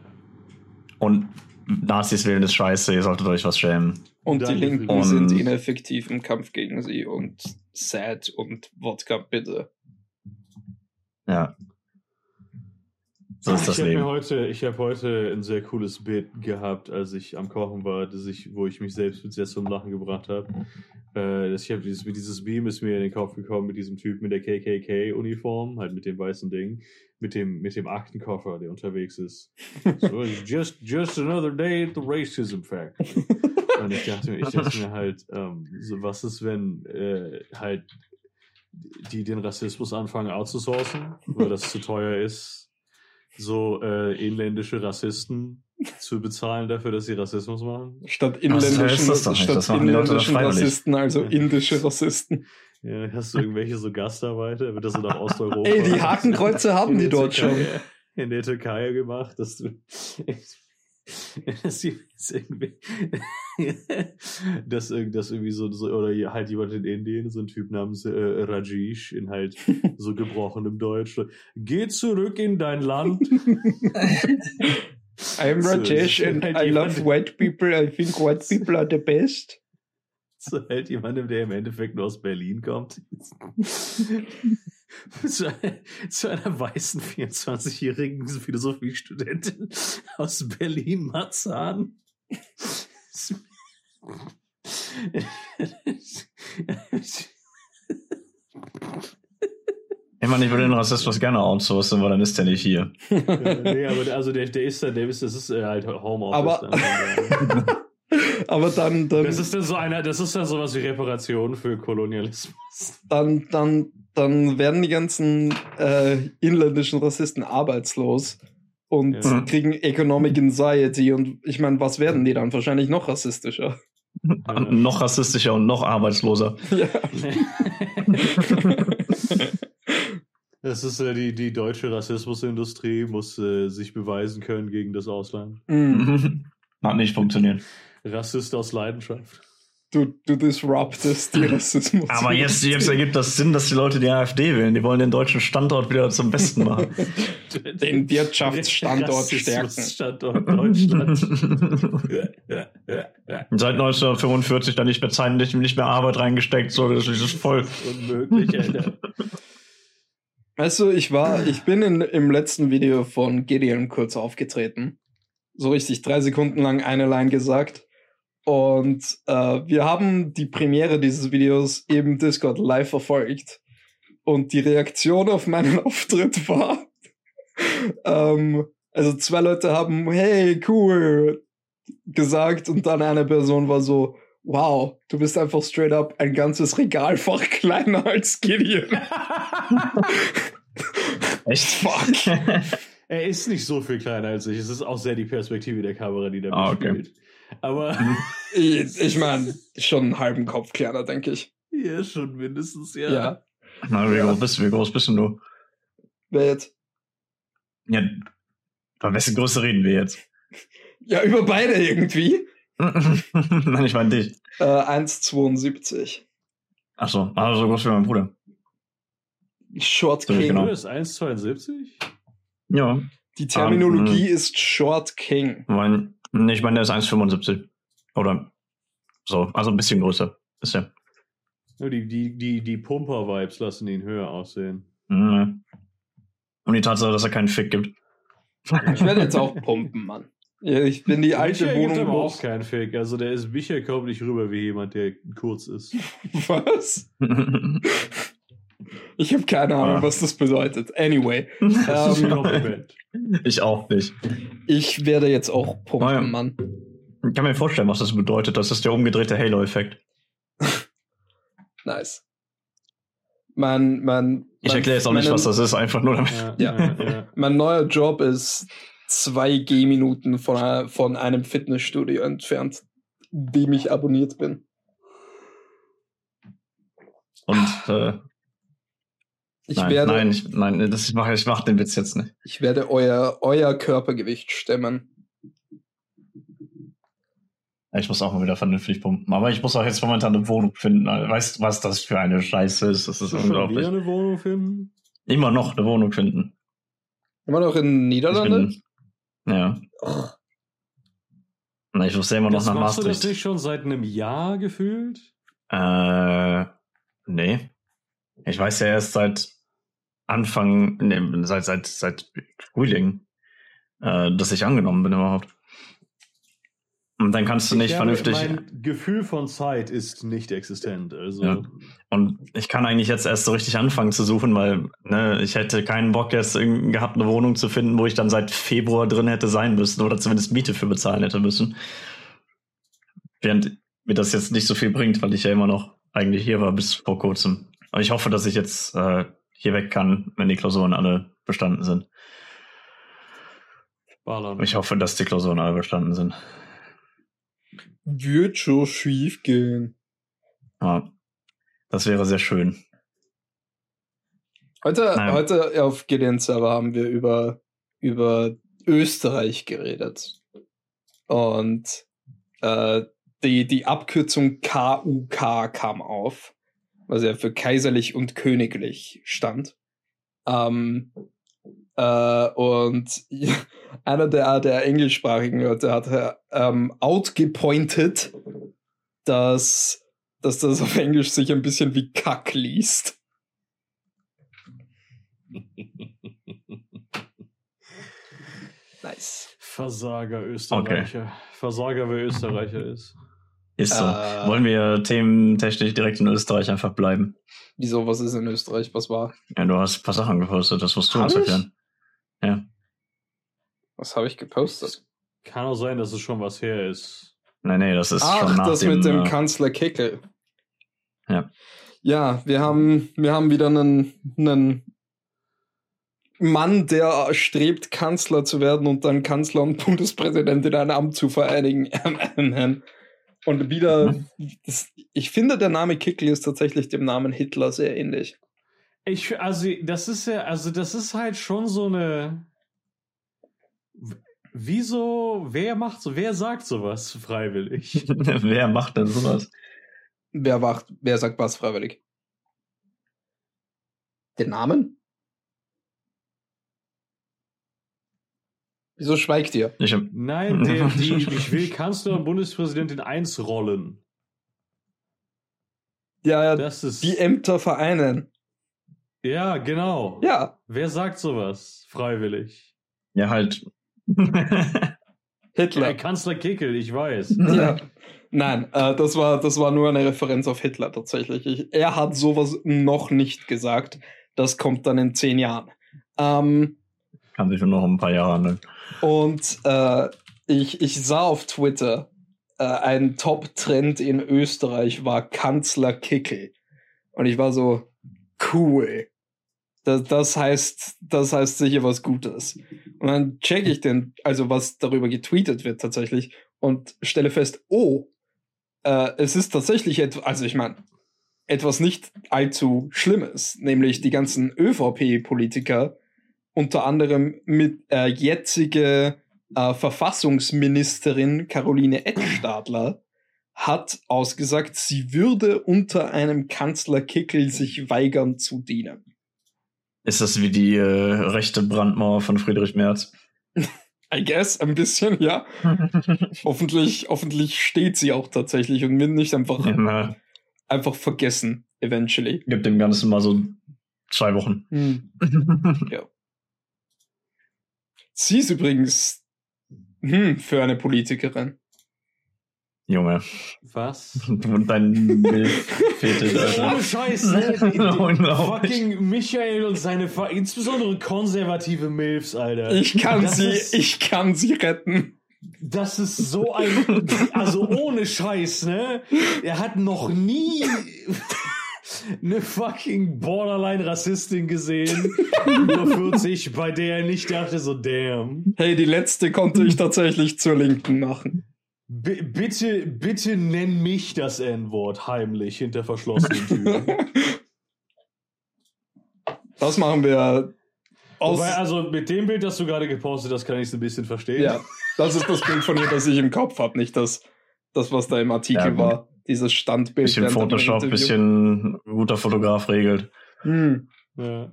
[SPEAKER 1] Und Nazis wählen ist scheiße, ihr solltet euch was schämen.
[SPEAKER 2] Und die Linken
[SPEAKER 1] die-
[SPEAKER 2] sind
[SPEAKER 1] Und-
[SPEAKER 2] ineffektiv im Kampf gegen sie und sad und Wodka bitte.
[SPEAKER 1] Ja. So ist das
[SPEAKER 3] ich habe mir
[SPEAKER 1] Leben.
[SPEAKER 3] heute, ich habe heute ein sehr cooles Bild gehabt, als ich am Kochen war, das ich, wo ich mich selbst mit sehr zum Lachen gebracht habe. Äh, das- ich habe dieses, dieses Beam ist mir in den Kopf gekommen mit diesem Typ mit der KKK-Uniform, halt mit dem weißen Ding, mit dem, mit dem Aktenkoffer, der unterwegs ist. So, just, just another day at the Racism Factory. Und ich dachte, mir- ich dachte mir halt, ähm, so, was ist, wenn äh, halt die den Rassismus anfangen outzusourcen, weil das zu teuer ist, so äh, inländische Rassisten zu bezahlen dafür, dass sie Rassismus machen?
[SPEAKER 2] Statt
[SPEAKER 1] das
[SPEAKER 2] inländischen,
[SPEAKER 1] das doch nicht.
[SPEAKER 2] statt
[SPEAKER 1] Das doch
[SPEAKER 2] inländischen. Rassisten, also indische Rassisten.
[SPEAKER 3] Ja, hast du irgendwelche so Gastarbeiter? Wird das so nach Osteuropa?
[SPEAKER 2] Ey, die Hakenkreuze haben die dort schon.
[SPEAKER 3] In der Türkei gemacht, dass du. dass, irgendwie, dass, dass irgendwie so, so, oder halt jemand in Indien, so ein Typ namens äh, Rajesh, in halt so gebrochenem Deutsch, so, geh zurück in dein Land.
[SPEAKER 2] I'm
[SPEAKER 3] So,
[SPEAKER 2] Rajesh and
[SPEAKER 3] halt
[SPEAKER 2] I love white people. I think white people are the best.
[SPEAKER 3] zu halt jemandem, der im Endeffekt nur aus Berlin kommt. zu, einer, zu einer weißen 24-jährigen Philosophiestudentin aus Berlin-Marzahn.
[SPEAKER 1] Ich meine, ich würde den Rassismus gerne outsourcen, weil dann ist der nicht hier.
[SPEAKER 3] nee, aber der, also der, der ist dann, der ist, das ist äh, halt Homeoffice.
[SPEAKER 2] Aber-
[SPEAKER 3] dann.
[SPEAKER 2] Aber dann, dann,
[SPEAKER 3] Das ist dann so einer, das ist dann sowas wie Reparation für Kolonialismus.
[SPEAKER 2] dann, dann, dann werden die ganzen äh, inländischen Rassisten arbeitslos und
[SPEAKER 3] Ja.
[SPEAKER 2] kriegen Economic Anxiety. Und ich meine, was werden die dann? Wahrscheinlich noch rassistischer.
[SPEAKER 3] Ja.
[SPEAKER 1] Noch rassistischer und noch arbeitsloser.
[SPEAKER 2] Ja.
[SPEAKER 3] Das ist äh, die, die deutsche Rassismusindustrie, muss äh, sich beweisen können gegen das Ausland.
[SPEAKER 2] Mm.
[SPEAKER 1] Hat nicht funktioniert.
[SPEAKER 3] Rassist aus Leidenschaft.
[SPEAKER 2] Du, du disruptest die Rassismus.
[SPEAKER 1] Aber jetzt, jetzt ergibt das Sinn, dass die Leute die AfD wählen. Die wollen den deutschen Standort wieder zum Besten machen.
[SPEAKER 2] Den Wirtschaftsstandort stärken.
[SPEAKER 3] Standort Deutschland.
[SPEAKER 1] Seit 1945 da nicht mehr Zeit, nicht, nicht mehr Arbeit reingesteckt, so, das ist voll.
[SPEAKER 3] Unmöglich, Alter.
[SPEAKER 2] Weißt du, ich war, ich bin in, im letzten Video von Gideon kurz aufgetreten. So richtig drei Sekunden lang eine Line gesagt. Und äh, wir haben die Premiere dieses Videos im Discord live verfolgt. Und die Reaktion auf meinen Auftritt war, ähm, also zwei Leute haben, hey, cool, gesagt. Und dann eine Person war so, wow, du bist einfach straight up ein ganzes Regalfach kleiner als Gideon.
[SPEAKER 1] Echt?
[SPEAKER 2] Fuck.
[SPEAKER 3] Er ist nicht so viel kleiner als ich. Es ist auch sehr die Perspektive der Kamera, die da
[SPEAKER 1] Ah, okay.
[SPEAKER 3] Aber
[SPEAKER 2] Ich, ich meine, schon einen halben Kopf kleiner, denke ich.
[SPEAKER 3] ja, schon mindestens, ja.
[SPEAKER 2] Ja.
[SPEAKER 1] Na, wie, groß bist, wie groß bist denn du?
[SPEAKER 2] Wer jetzt?
[SPEAKER 1] Ja, über wessen Größe reden wir jetzt?
[SPEAKER 2] Ja, über beide irgendwie.
[SPEAKER 1] Nein, ich meine dich.
[SPEAKER 2] Äh, 1,72.
[SPEAKER 1] Ach so, also so groß wie mein Bruder.
[SPEAKER 2] Short
[SPEAKER 1] So,
[SPEAKER 2] King.
[SPEAKER 1] genau.
[SPEAKER 3] Du bist 1,72?
[SPEAKER 1] Ja.
[SPEAKER 2] Die Terminologie
[SPEAKER 1] Ähm,
[SPEAKER 2] ist Short King.
[SPEAKER 1] Mein, ich meine, der ist 1,75. Oder so, also ein bisschen größer. Ist ja.
[SPEAKER 3] Nur die, die, die, die Pumper-Vibes lassen ihn höher aussehen.
[SPEAKER 1] Mhm. Und die Tatsache, dass er keinen Fick gibt.
[SPEAKER 2] Ich werde jetzt auch pumpen, Mann. Ja, ich bin die alte
[SPEAKER 3] Michael gibt
[SPEAKER 2] Wohnung
[SPEAKER 3] aber auch keinen Fake. Also der ist Michael kommt nicht rüber wie jemand, der kurz ist.
[SPEAKER 2] Was? Ich habe keine Ahnung,
[SPEAKER 1] Ah.
[SPEAKER 2] was das bedeutet. Anyway,
[SPEAKER 3] Das ist ein
[SPEAKER 2] ähm,
[SPEAKER 1] ich auch nicht.
[SPEAKER 2] ich werde jetzt auch pumpen,
[SPEAKER 1] Ah, ja.
[SPEAKER 2] Mann.
[SPEAKER 1] Ich kann mir vorstellen, was das bedeutet. Das ist der umgedrehte Halo-Effekt.
[SPEAKER 2] Nice. Mein, mein,
[SPEAKER 1] Ich erkläre jetzt auch nicht, was das ist, einfach nur damit.
[SPEAKER 3] Ja,
[SPEAKER 2] Ja.
[SPEAKER 3] ja.
[SPEAKER 2] Mein neuer Job ist zwei Gehminuten von, von einem Fitnessstudio entfernt, dem ich abonniert bin.
[SPEAKER 1] Und äh,
[SPEAKER 2] Ich
[SPEAKER 1] nein,
[SPEAKER 2] werde,
[SPEAKER 1] nein, ich, nein, das, ich mache ich mach den Witz jetzt nicht.
[SPEAKER 2] ich werde euer, euer Körpergewicht stemmen.
[SPEAKER 1] Ich muss auch mal wieder vernünftig pumpen. Aber ich muss auch jetzt momentan eine Wohnung finden. Weißt du, was das für eine Scheiße ist? Das ist
[SPEAKER 3] Schon wieder
[SPEAKER 1] unglaublich.
[SPEAKER 3] eine Wohnung finden?
[SPEAKER 1] Immer noch eine Wohnung finden.
[SPEAKER 2] Immer noch in
[SPEAKER 1] Ich
[SPEAKER 2] Niederlande?
[SPEAKER 1] bin, ja. Na, ich muss ja immer noch
[SPEAKER 3] Das
[SPEAKER 1] nach
[SPEAKER 3] machst du das
[SPEAKER 1] Maastricht.
[SPEAKER 3] nicht schon seit einem Jahr gefühlt?
[SPEAKER 1] Äh, nee. Ich weiß ja erst seit Anfang, nee, seit, seit, seit Frühling, äh, dass ich angenommen bin überhaupt. Und dann kannst du nicht
[SPEAKER 3] Ich
[SPEAKER 1] vernünftig.
[SPEAKER 3] Mein Gefühl von Zeit ist nicht existent. Also
[SPEAKER 1] Ja. Und ich kann eigentlich jetzt erst so richtig anfangen zu suchen, weil ne, ich hätte keinen Bock jetzt gehabt, eine Wohnung zu finden, wo ich dann seit Februar drin hätte sein müssen oder zumindest Miete für bezahlen hätte müssen. Während mir das jetzt nicht so viel bringt, weil ich ja immer noch eigentlich hier war bis vor kurzem. Aber ich hoffe, dass ich jetzt äh, hier weg kann, wenn die Klausuren alle bestanden sind.
[SPEAKER 3] ballern.
[SPEAKER 1] Ich hoffe, dass die Klausuren alle bestanden sind.
[SPEAKER 2] Wird schon schief gehen.
[SPEAKER 1] Ja, das wäre sehr schön.
[SPEAKER 2] Heute,
[SPEAKER 1] Naja.
[SPEAKER 2] heute auf Gideon Server haben wir über, über Österreich geredet. Und äh, die, die Abkürzung KUK kam auf, was ja für kaiserlich und königlich stand. Ähm, äh, und einer der, der englischsprachigen Leute hat ähm, outgepointed, dass, dass das auf Englisch sich ein bisschen wie Kack liest. Nice.
[SPEAKER 3] Versager Österreicher. Versager, wer Österreicher ist.
[SPEAKER 1] Ist so.
[SPEAKER 2] Äh.
[SPEAKER 1] Wollen wir thementechnisch direkt in Österreich einfach bleiben?
[SPEAKER 2] Wieso, was ist in Österreich? Was war?
[SPEAKER 1] Ja, du hast ein paar Sachen gepostet, das musst du
[SPEAKER 2] Hab
[SPEAKER 1] uns
[SPEAKER 2] ich?
[SPEAKER 1] erklären.
[SPEAKER 2] Was habe ich gepostet?
[SPEAKER 3] Kann auch sein, dass es schon was her ist.
[SPEAKER 1] Nee, nee, das ist schon
[SPEAKER 2] Ach,
[SPEAKER 1] nach
[SPEAKER 2] das
[SPEAKER 1] dem,
[SPEAKER 2] mit dem
[SPEAKER 1] äh,
[SPEAKER 2] Kanzler Kickel.
[SPEAKER 1] Ja.
[SPEAKER 2] Ja, wir haben, wir haben wieder einen, einen Mann, der strebt, Kanzler zu werden und dann Kanzler und Bundespräsident in ein Amt zu vereinigen. Und wieder,
[SPEAKER 1] Mhm.
[SPEAKER 2] das, ich finde, der Name Kickel ist tatsächlich dem Namen Hitler sehr ähnlich.
[SPEAKER 3] Ich, also, das ist ja, also, das ist halt schon so eine. Wieso, wer macht so, wer sagt sowas freiwillig?
[SPEAKER 1] Wer macht denn sowas?
[SPEAKER 2] Wer wacht, wer sagt was freiwillig? Den Namen? Wieso schweigt ihr?
[SPEAKER 1] Ich, hab-
[SPEAKER 3] Nein, der, die, ich will Kanzler und Bundespräsident in eins rollen.
[SPEAKER 2] Ja, ja,
[SPEAKER 3] Das ist.
[SPEAKER 2] die Ämter vereinen.
[SPEAKER 3] ja, genau.
[SPEAKER 2] Ja,
[SPEAKER 3] Wer sagt sowas freiwillig?
[SPEAKER 1] ja, halt.
[SPEAKER 2] Hitler.
[SPEAKER 3] Äh, Kanzler Kickel, ich weiß.
[SPEAKER 2] Ja. Nein, äh, das, war, das war nur eine Referenz auf Hitler tatsächlich. Ich, er hat sowas noch nicht gesagt. Das kommt dann in zehn Jahren. Ähm,
[SPEAKER 1] Kann sich nur noch ein paar Jahre handeln.
[SPEAKER 2] Und äh, ich, ich sah auf Twitter, äh, ein Top-Trend in Österreich war Kanzler Kickel. Und ich war so, cool. Das, das heißt, das heißt sicher was Gutes. Und dann check ich den, also was darüber getweetet wird tatsächlich und stelle fest, oh, äh, es ist tatsächlich etwas, also ich meine, etwas nicht allzu Schlimmes, nämlich die ganzen ÖVP-Politiker, unter anderem mit äh, jetzige äh, Verfassungsministerin Caroline Edstadler, hat ausgesagt, sie würde unter einem Kanzler Kickel sich weigern zu dienen.
[SPEAKER 1] Ist das wie die äh, rechte Brandmauer von Friedrich Merz?
[SPEAKER 2] I guess, ein bisschen, ja. hoffentlich, hoffentlich steht sie auch tatsächlich und wird nicht einfach,
[SPEAKER 1] Ja,
[SPEAKER 2] einfach vergessen, eventually.
[SPEAKER 1] Gibt dem Ganzen mal so zwei Wochen.
[SPEAKER 2] Sie ist übrigens hm, für eine Politikerin.
[SPEAKER 1] Junge.
[SPEAKER 3] Was?
[SPEAKER 1] Und dein Milchfetisch, Alter.
[SPEAKER 3] Ohne Scheiß, ne? Fucking Michael und seine, Fa- insbesondere konservative Milfs, Alter.
[SPEAKER 2] Ich kann
[SPEAKER 3] Das
[SPEAKER 2] sie,
[SPEAKER 3] ist-
[SPEAKER 2] ich kann sie retten.
[SPEAKER 3] Das ist so ein, also ohne Scheiß, ne? Er hat noch nie eine fucking borderline Rassistin gesehen, über 40, bei der er nicht dachte so, damn.
[SPEAKER 2] Hey, die letzte konnte ich tatsächlich zur Linken machen.
[SPEAKER 3] B bitte, bitte nenn mich das N-Wort heimlich hinter verschlossenen Türen.
[SPEAKER 2] Das machen wir aus.
[SPEAKER 3] Wobei, also mit dem Bild, das du gerade gepostet hast, kann ich es ein bisschen verstehen.
[SPEAKER 2] Ja, das ist das Bild von ihr, das ich im Kopf habe, nicht das, Das, was da im Artikel
[SPEAKER 1] Ja,
[SPEAKER 2] war. Dieses Standbild.
[SPEAKER 1] Bisschen Photoshop, bisschen guter Fotograf regelt.
[SPEAKER 2] Hm.
[SPEAKER 3] Ja.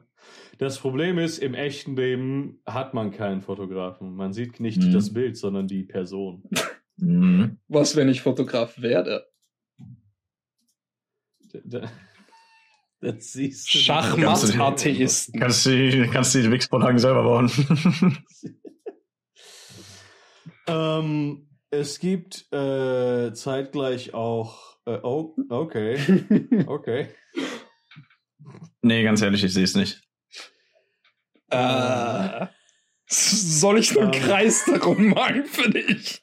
[SPEAKER 3] Das Problem ist, im echten Leben hat man keinen Fotografen. Man sieht nicht
[SPEAKER 1] Mhm.
[SPEAKER 3] das Bild, sondern die Person.
[SPEAKER 1] Mhm.
[SPEAKER 2] Was, wenn ich Fotograf werde?
[SPEAKER 3] Da- da- Das siehst du.
[SPEAKER 2] Schachmatt-Atheist.
[SPEAKER 1] Kannst du kannst du die Wix-Vorlagen selber bauen.
[SPEAKER 3] Ähm, es gibt äh, zeitgleich auch. Äh, oh, okay. Okay.
[SPEAKER 1] nee, ganz ehrlich, ich sehe es nicht.
[SPEAKER 2] Äh, soll ich einen
[SPEAKER 3] Ähm.
[SPEAKER 2] Kreis darum malen für dich?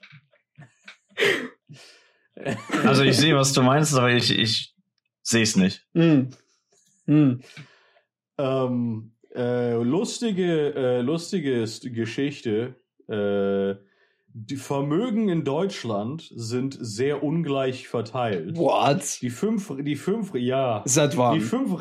[SPEAKER 1] Also ich sehe, was du meinst, aber ich, ich sehe es nicht.
[SPEAKER 2] Hm. Hm.
[SPEAKER 3] Ähm, äh, lustige, äh, lustige St- Geschichte. Äh, die Vermögen in Deutschland sind sehr ungleich verteilt.
[SPEAKER 2] What?
[SPEAKER 3] Die fünf, die fünf, ja.
[SPEAKER 2] Seit
[SPEAKER 3] Die
[SPEAKER 2] wann?
[SPEAKER 3] fünf,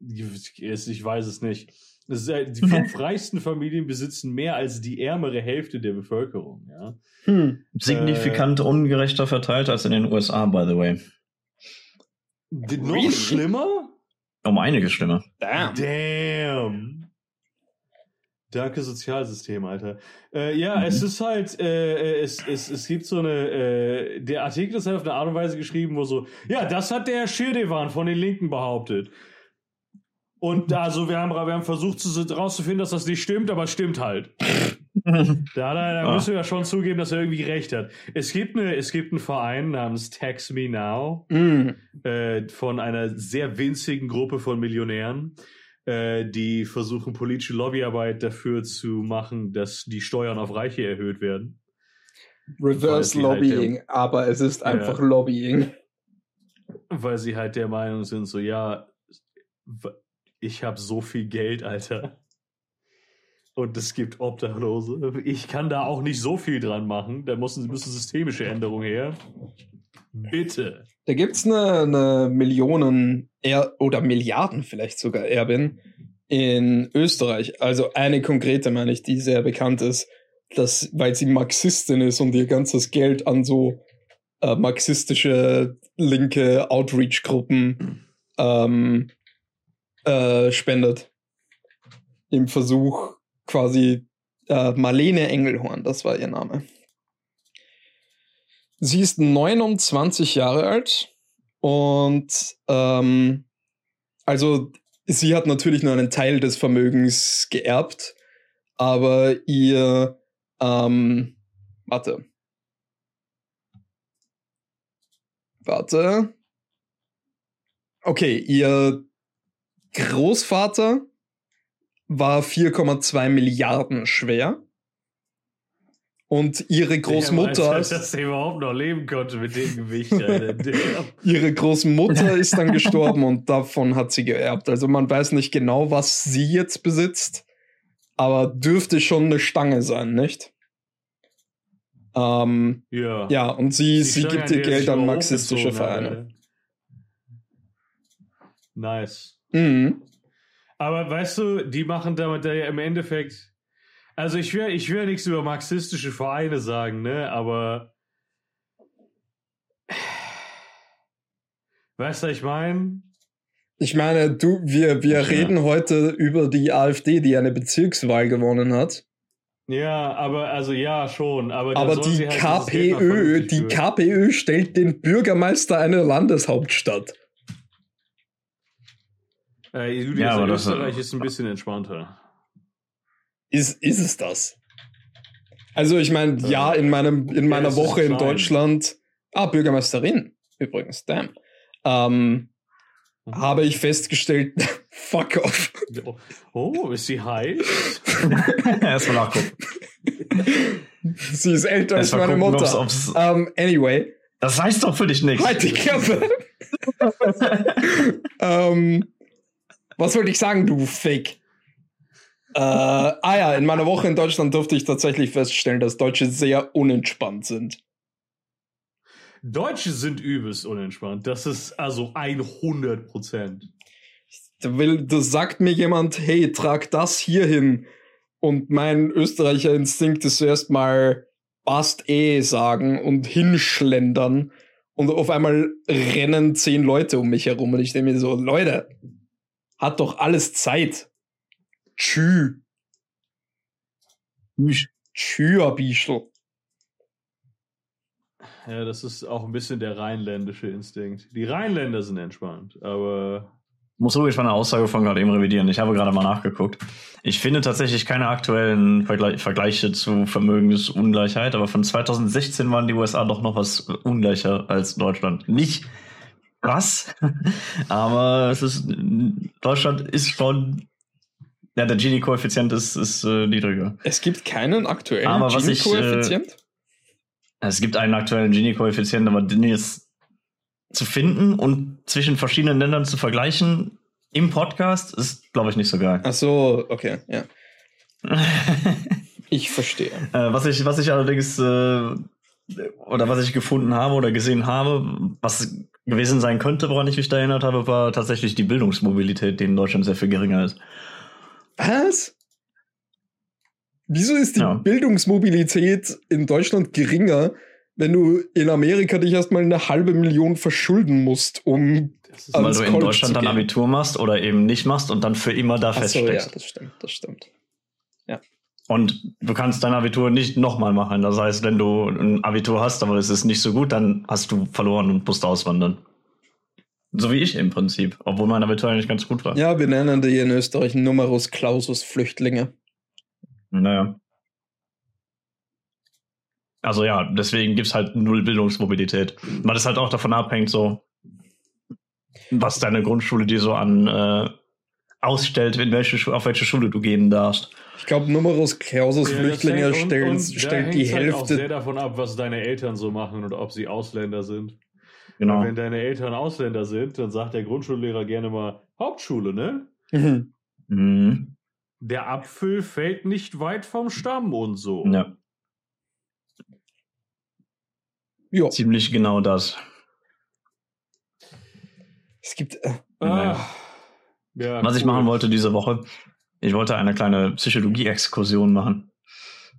[SPEAKER 3] die- ich weiß es nicht. Äh, Die fünf reichsten Familien besitzen mehr als die ärmere Hälfte der Bevölkerung. Ja.
[SPEAKER 2] Hm.
[SPEAKER 1] Signifikant ungerechter verteilt als in den USA, by the way.
[SPEAKER 3] Noch
[SPEAKER 2] Really?
[SPEAKER 3] schlimmer?
[SPEAKER 1] Um einiges schlimmer.
[SPEAKER 2] Damn.
[SPEAKER 3] Damn. Danke, Sozialsystem, Alter. Äh, ja, es ist halt, äh, es, es, es gibt so eine, äh, der Artikel ist halt auf eine Art und Weise geschrieben, wo so, ja, das hat der Schirdewan von den Linken behauptet. Und also wir haben, wir haben versucht zu- rauszufinden, dass das nicht stimmt, aber es stimmt halt. Da, er, da
[SPEAKER 1] Ah.
[SPEAKER 3] müssen wir ja schon zugeben, dass er irgendwie recht hat. Es gibt, eine, es gibt einen Verein namens Tax Me Now
[SPEAKER 2] Hm.
[SPEAKER 3] äh, von einer sehr winzigen Gruppe von Millionären, äh, die versuchen, politische Lobbyarbeit dafür zu machen, dass die Steuern auf Reiche erhöht werden.
[SPEAKER 2] Reverse
[SPEAKER 3] halt
[SPEAKER 2] Lobbying, aber es ist einfach Lobbying.
[SPEAKER 3] Weil sie halt der Meinung sind, so, ja, ich habe so viel Geld, Alter. Und es gibt Obdachlose. Ich kann da auch nicht so viel dran machen. Da müssen, müssen systemische Änderungen her. Bitte.
[SPEAKER 2] Da gibt's eine, eine Millionen er oder Milliarden vielleicht sogar Erbin in Österreich. Also eine konkrete meine ich, die sehr bekannt ist, dass, weil sie Marxistin ist und ihr ganzes Geld an so äh, marxistische linke Outreach-Gruppen ähm, äh, spendet. Im Versuch quasi äh, Marlene Engelhorn, das war ihr Name. Sie ist 29 Jahre alt und ähm, also sie hat natürlich nur einen Teil des Vermögens geerbt, aber ihr ähm, warte. Warte. Okay, ihr Großvater war 4,2 Milliarden schwer. Und ihre Großmutter,
[SPEAKER 3] Als dass er überhaupt noch leben konnte mit dem Gewicht,
[SPEAKER 2] ihre Großmutter ist dann gestorben und davon hat sie geerbt. Also man weiß nicht genau, was sie jetzt besitzt, aber dürfte schon eine Stange sein, nicht? Ähm,
[SPEAKER 3] Ja.
[SPEAKER 2] ja, und sie, sie
[SPEAKER 3] Stange,
[SPEAKER 2] gibt ihr Geld an marxistische Vereine.
[SPEAKER 3] Nice.
[SPEAKER 2] Mhm.
[SPEAKER 3] Aber weißt du, die machen damit ja im Endeffekt. Also ich will, ich will nichts über marxistische Vereine sagen, ne? Aber weißt du, was ich meine?
[SPEAKER 2] Ich meine, du, wir, wir
[SPEAKER 1] Ja.
[SPEAKER 2] reden heute über die AfD, die eine Bezirkswahl gewonnen hat.
[SPEAKER 3] Ja, aber also ja schon. Aber,
[SPEAKER 2] Aber die
[SPEAKER 3] halt
[SPEAKER 2] KPÖ, die
[SPEAKER 3] für-
[SPEAKER 2] KPÖ stellt den Bürgermeister einer Landeshauptstadt.
[SPEAKER 3] Äh,
[SPEAKER 1] Ja, aber das-
[SPEAKER 3] Österreich ist ein bisschen entspannter.
[SPEAKER 2] Ist, ist es das? Also ich meine, ja, in meinem in
[SPEAKER 3] ja,
[SPEAKER 2] meiner
[SPEAKER 3] ist
[SPEAKER 2] Woche in. Deutschland, ah, Bürgermeisterin übrigens, damn, ähm,
[SPEAKER 3] Mhm.
[SPEAKER 2] habe ich festgestellt, fuck off.
[SPEAKER 3] Oh, oh, ist sie heiß?
[SPEAKER 1] Erstmal nachgucken.
[SPEAKER 2] Sie ist älter als meine
[SPEAKER 1] gucken, ob's,
[SPEAKER 2] Mutter.
[SPEAKER 1] ob's,
[SPEAKER 2] Ähm, anyway,
[SPEAKER 1] das heißt doch für dich nichts.
[SPEAKER 2] halt die Klappe. ähm, was wollte ich sagen, du Fake? Äh, ah ja, in meiner Woche in Deutschland durfte ich tatsächlich feststellen, dass Deutsche sehr unentspannt sind.
[SPEAKER 3] Deutsche sind übelst unentspannt. Das ist also 100 Prozent.
[SPEAKER 2] Da, sagt mir jemand, hey, trag das hier hin. Und mein Österreicher Instinkt ist zuerst mal, passt eh sagen und hinschlendern und auf einmal rennen zehn Leute um mich herum und ich denke mir so, Leute, hat doch alles Zeit. Tschü. Tschü, Bischel.
[SPEAKER 3] Ja, das ist auch ein bisschen der rheinländische Instinkt. Die Rheinländer sind entspannt, aber
[SPEAKER 1] muss ruhig meine Aussage von gerade eben revidieren. Ich habe gerade mal nachgeguckt. Ich finde tatsächlich keine aktuellen Vergle Vergleiche zu Vermögensungleichheit, aber von 2016 waren die USA doch noch was ungleicher als Deutschland. Nicht krass, aber es ist Deutschland ist schon ja, der Gini-Koeffizient ist, ist äh, niedriger.
[SPEAKER 2] Es gibt keinen aktuellen Gini-Koeffizient?
[SPEAKER 1] Äh, es gibt einen aktuellen Gini-Koeffizient, aber den jetzt zu finden und zwischen verschiedenen Ländern zu vergleichen im Podcast ist, glaube ich, nicht so geil.
[SPEAKER 2] Ach so, okay, ja. ich verstehe.
[SPEAKER 1] Äh, was ich, was ich allerdings äh, oder was ich gefunden habe oder gesehen habe, was gewesen sein könnte, woran ich mich da erinnert habe, war tatsächlich die Bildungsmobilität, die in Deutschland sehr viel geringer ist.
[SPEAKER 2] Was? Wieso ist die ja. Bildungsmobilität in Deutschland geringer, wenn du in Amerika dich erstmal eine halbe Million verschulden musst, um
[SPEAKER 1] weil du in Deutschland dann Abitur machst oder eben nicht machst und dann für immer da Ach feststeckst.
[SPEAKER 2] So, ja, das stimmt, das stimmt. Ja.
[SPEAKER 1] Und du kannst dein Abitur nicht nochmal machen. Das heißt, wenn du ein Abitur hast, aber es ist nicht so gut, dann hast du verloren und musst auswandern. So wie ich im Prinzip, obwohl mein Abitur eigentlich ganz gut war.
[SPEAKER 2] Ja, wir nennen die in Österreich Numerus Clausus Flüchtlinge.
[SPEAKER 1] Naja. Also ja, deswegen gibt es halt null Bildungsmobilität. Weil es halt auch davon abhängt, so, was deine Grundschule dir so an äh, ausstellt, in welche, auf welche Schule du gehen darst.
[SPEAKER 2] Ich glaube, Numerus Clausus ja, Flüchtlinge und, stellen, und stellt die Hälfte. Halt auch
[SPEAKER 3] sehr davon ab, was deine Eltern so machen und ob sie Ausländer sind.
[SPEAKER 1] Genau.
[SPEAKER 3] Wenn deine Eltern Ausländer sind, dann sagt der Grundschullehrer gerne mal Hauptschule, ne? Mhm. Mhm. Der Apfel fällt nicht weit vom Stamm und so.
[SPEAKER 1] Ja. Jo. Ziemlich genau das.
[SPEAKER 2] Es gibt. Äh,
[SPEAKER 3] ah,
[SPEAKER 1] ja, Was cool. ich machen wollte diese Woche, ich wollte eine kleine Psychologie-Exkursion machen.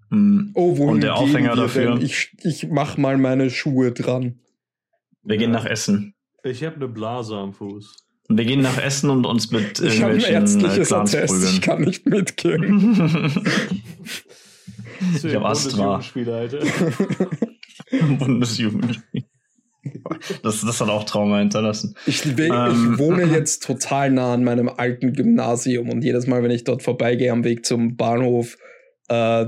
[SPEAKER 2] Hm. Oh, wohin
[SPEAKER 1] Und der Aufhänger dafür.
[SPEAKER 2] Denn? Ich, ich mach mal meine Schuhe dran.
[SPEAKER 1] Wir ja. gehen nach Essen.
[SPEAKER 3] Ich habe eine Blase am Fuß.
[SPEAKER 1] Wir gehen nach Essen und uns mit
[SPEAKER 2] ich irgendwelchen ein ärztliches äh, Attest, prügeln. Ich kann nicht mitgehen.
[SPEAKER 1] ich habe Asthma. Bundesjugendspiel. Das, das hat auch Trauma hinterlassen.
[SPEAKER 2] Ich, ähm, ich wohne jetzt total nah an meinem alten Gymnasium und jedes Mal, wenn ich dort vorbeigehe am Weg zum Bahnhof, äh,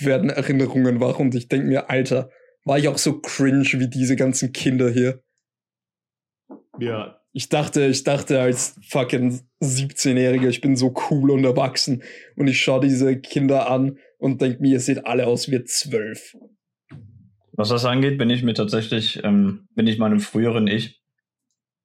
[SPEAKER 2] werden Erinnerungen wach und ich denke mir, Alter, war ich auch so cringe wie diese ganzen Kinder hier?
[SPEAKER 3] Ja.
[SPEAKER 2] Ich dachte, ich dachte als fucking 17-Jähriger, ich bin so cool und erwachsen und ich schaue diese Kinder an und denke mir, ihr seht alle aus wie zwölf.
[SPEAKER 1] Was das angeht, bin ich mir tatsächlich, ähm, bin ich meinem früheren Ich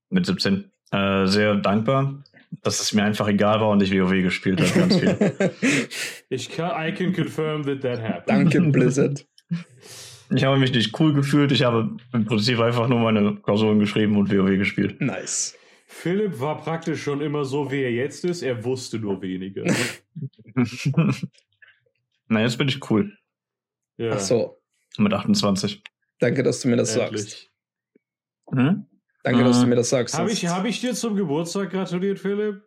[SPEAKER 1] mit 17 äh, sehr dankbar, dass es mir einfach egal war und ich WoW gespielt habe, ganz viel.
[SPEAKER 3] ich kann, I can confirm that that happened.
[SPEAKER 2] Danke, Blizzard.
[SPEAKER 1] Ich habe mich nicht cool gefühlt, ich habe im Prinzip einfach nur meine Klausuren geschrieben und WoW gespielt.
[SPEAKER 2] Nice.
[SPEAKER 3] Philipp war praktisch schon immer so, wie er jetzt ist, er wusste nur weniger.
[SPEAKER 1] Na, jetzt bin ich cool.
[SPEAKER 2] Ja. Ach so.
[SPEAKER 1] Mit 28.
[SPEAKER 2] Danke, dass du mir das Endlich. sagst. Hm? Danke, hm. dass du mir das sagst.
[SPEAKER 3] Habe ich, hab ich dir zum Geburtstag gratuliert, Philipp?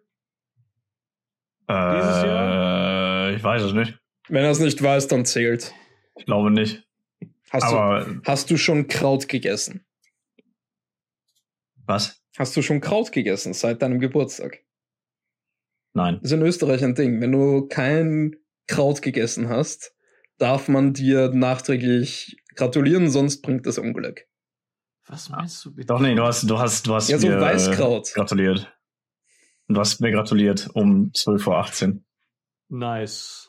[SPEAKER 1] Äh, Dieses Jahr? Ich weiß es nicht.
[SPEAKER 2] Wenn er es nicht weiß, dann zählt.
[SPEAKER 1] Ich glaube nicht.
[SPEAKER 2] Hast, Aber, du, hast du schon Kraut gegessen?
[SPEAKER 1] Was?
[SPEAKER 2] Hast du schon Kraut gegessen seit deinem Geburtstag?
[SPEAKER 1] Nein.
[SPEAKER 2] Das ist in Österreich ein Ding. Wenn du kein Kraut gegessen hast, darf man dir nachträglich gratulieren, sonst bringt das Unglück.
[SPEAKER 3] Was meinst du bitte?
[SPEAKER 1] Doch, nee, du hast, du hast, du hast
[SPEAKER 2] ja, so
[SPEAKER 1] mir
[SPEAKER 2] Weißkraut.
[SPEAKER 1] gratuliert. Du hast mir gratuliert um 12.18 Uhr.
[SPEAKER 3] Nice.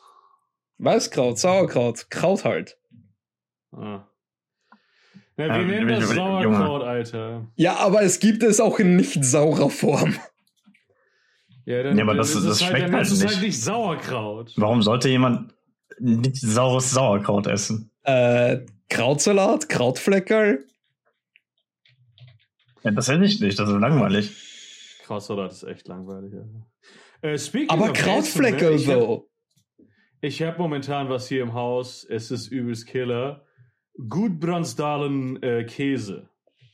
[SPEAKER 2] Weißkraut, Sauerkraut, Kraut halt.
[SPEAKER 3] Ah. Ja, wir ja, nennen das Sauerkraut, Alter.
[SPEAKER 2] Ja, aber es gibt es auch in nicht saurer Form.
[SPEAKER 3] Ja, dann,
[SPEAKER 1] ja aber das, das, das halt, schmeckt halt, nicht.
[SPEAKER 3] halt nicht Sauerkraut.
[SPEAKER 1] Warum sollte jemand nicht saures Sauerkraut essen?
[SPEAKER 2] Äh, Krautsalat, Krautfleckerl.
[SPEAKER 1] Ja, das hätte ich nicht, das ist langweilig.
[SPEAKER 3] Krautsalat ist echt langweilig, ja. Äh,
[SPEAKER 2] Aber Krautfleckerl, so.
[SPEAKER 3] Ich habe hab momentan was hier im Haus, es ist übelst Killer. Gudbrandsdalen äh, Käse.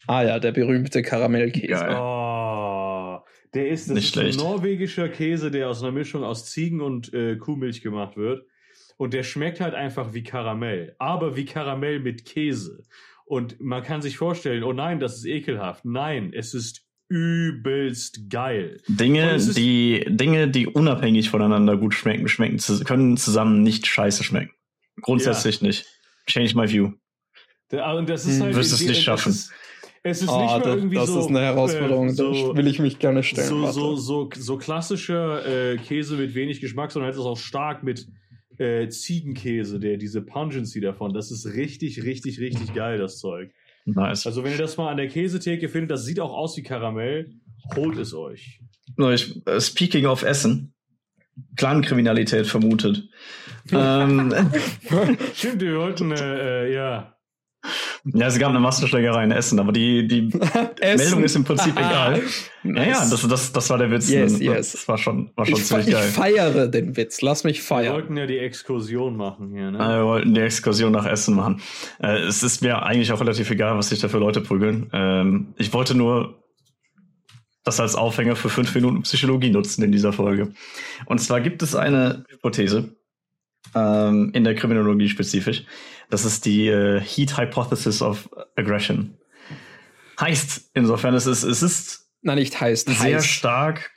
[SPEAKER 2] Ah ja, der berühmte Karamellkäse.
[SPEAKER 3] Oh, der ist, das
[SPEAKER 1] Nicht
[SPEAKER 3] ist ein
[SPEAKER 1] schlecht.
[SPEAKER 3] norwegischer Käse, der aus einer Mischung aus Ziegen- und äh, Kuhmilch gemacht wird. Und der schmeckt halt einfach wie Karamell, aber wie Karamell mit Käse. Und man kann sich vorstellen, oh nein, das ist ekelhaft. Nein, es ist übelst geil.
[SPEAKER 1] Dinge, die, Dinge, die unabhängig voneinander gut schmecken, schmecken, können zusammen nicht scheiße schmecken. Grundsätzlich nicht. Change my view.
[SPEAKER 3] Und das ist
[SPEAKER 2] Hm.
[SPEAKER 3] halt,
[SPEAKER 1] Wirst es nicht schaffen.
[SPEAKER 3] Ist, es ist
[SPEAKER 2] Ah,
[SPEAKER 3] nicht
[SPEAKER 2] das,
[SPEAKER 3] irgendwie
[SPEAKER 2] das
[SPEAKER 3] so.
[SPEAKER 2] ist eine Herausforderung,
[SPEAKER 3] äh, so,
[SPEAKER 2] da will ich mich gerne stellen.
[SPEAKER 3] so, so, so, so klassischer äh, Käse mit wenig Geschmack, sondern halt ist auch stark mit äh, Ziegenkäse, der diese Pungency davon. Das ist richtig, richtig, richtig geil, das Zeug.
[SPEAKER 1] Nice.
[SPEAKER 3] Also wenn ihr das mal an der Käsetheke findet, das sieht auch aus wie Karamell, holt es euch.
[SPEAKER 1] Äh, speaking of Essen. Clankriminalität vermutet. ähm,
[SPEAKER 3] Stimmt, wir wollten, äh, äh, ja.
[SPEAKER 1] Ja, es gab eine Massenschlägerei in Essen, aber die, die
[SPEAKER 2] Essen.
[SPEAKER 1] Meldung ist im Prinzip egal.
[SPEAKER 2] Nice.
[SPEAKER 1] Ja, ja, das, das, das war der Witz.
[SPEAKER 2] Yes,
[SPEAKER 1] das,
[SPEAKER 2] yes.
[SPEAKER 1] das war schon, war schon
[SPEAKER 2] ich,
[SPEAKER 1] ziemlich
[SPEAKER 2] ich
[SPEAKER 1] geil.
[SPEAKER 2] feiere den Witz. Lass mich
[SPEAKER 3] Wir
[SPEAKER 2] feiern.
[SPEAKER 3] wollten ja die Exkursion machen hier, ne?
[SPEAKER 1] Äh, Wir wollten die Exkursion nach Essen machen. Äh, es ist mir eigentlich auch relativ egal, was sich da für Leute prügeln. Ähm, ich wollte nur das als Aufhänger für fünf Minuten Psychologie nutzen in dieser Folge. Und zwar gibt es eine Hypothese ähm, in der Kriminologie spezifisch. Das ist die äh, Heat Hypothesis of Aggression. Heißt, insofern es ist es ist
[SPEAKER 2] Nein, nicht heißt.
[SPEAKER 1] sehr
[SPEAKER 2] heißt.
[SPEAKER 1] stark.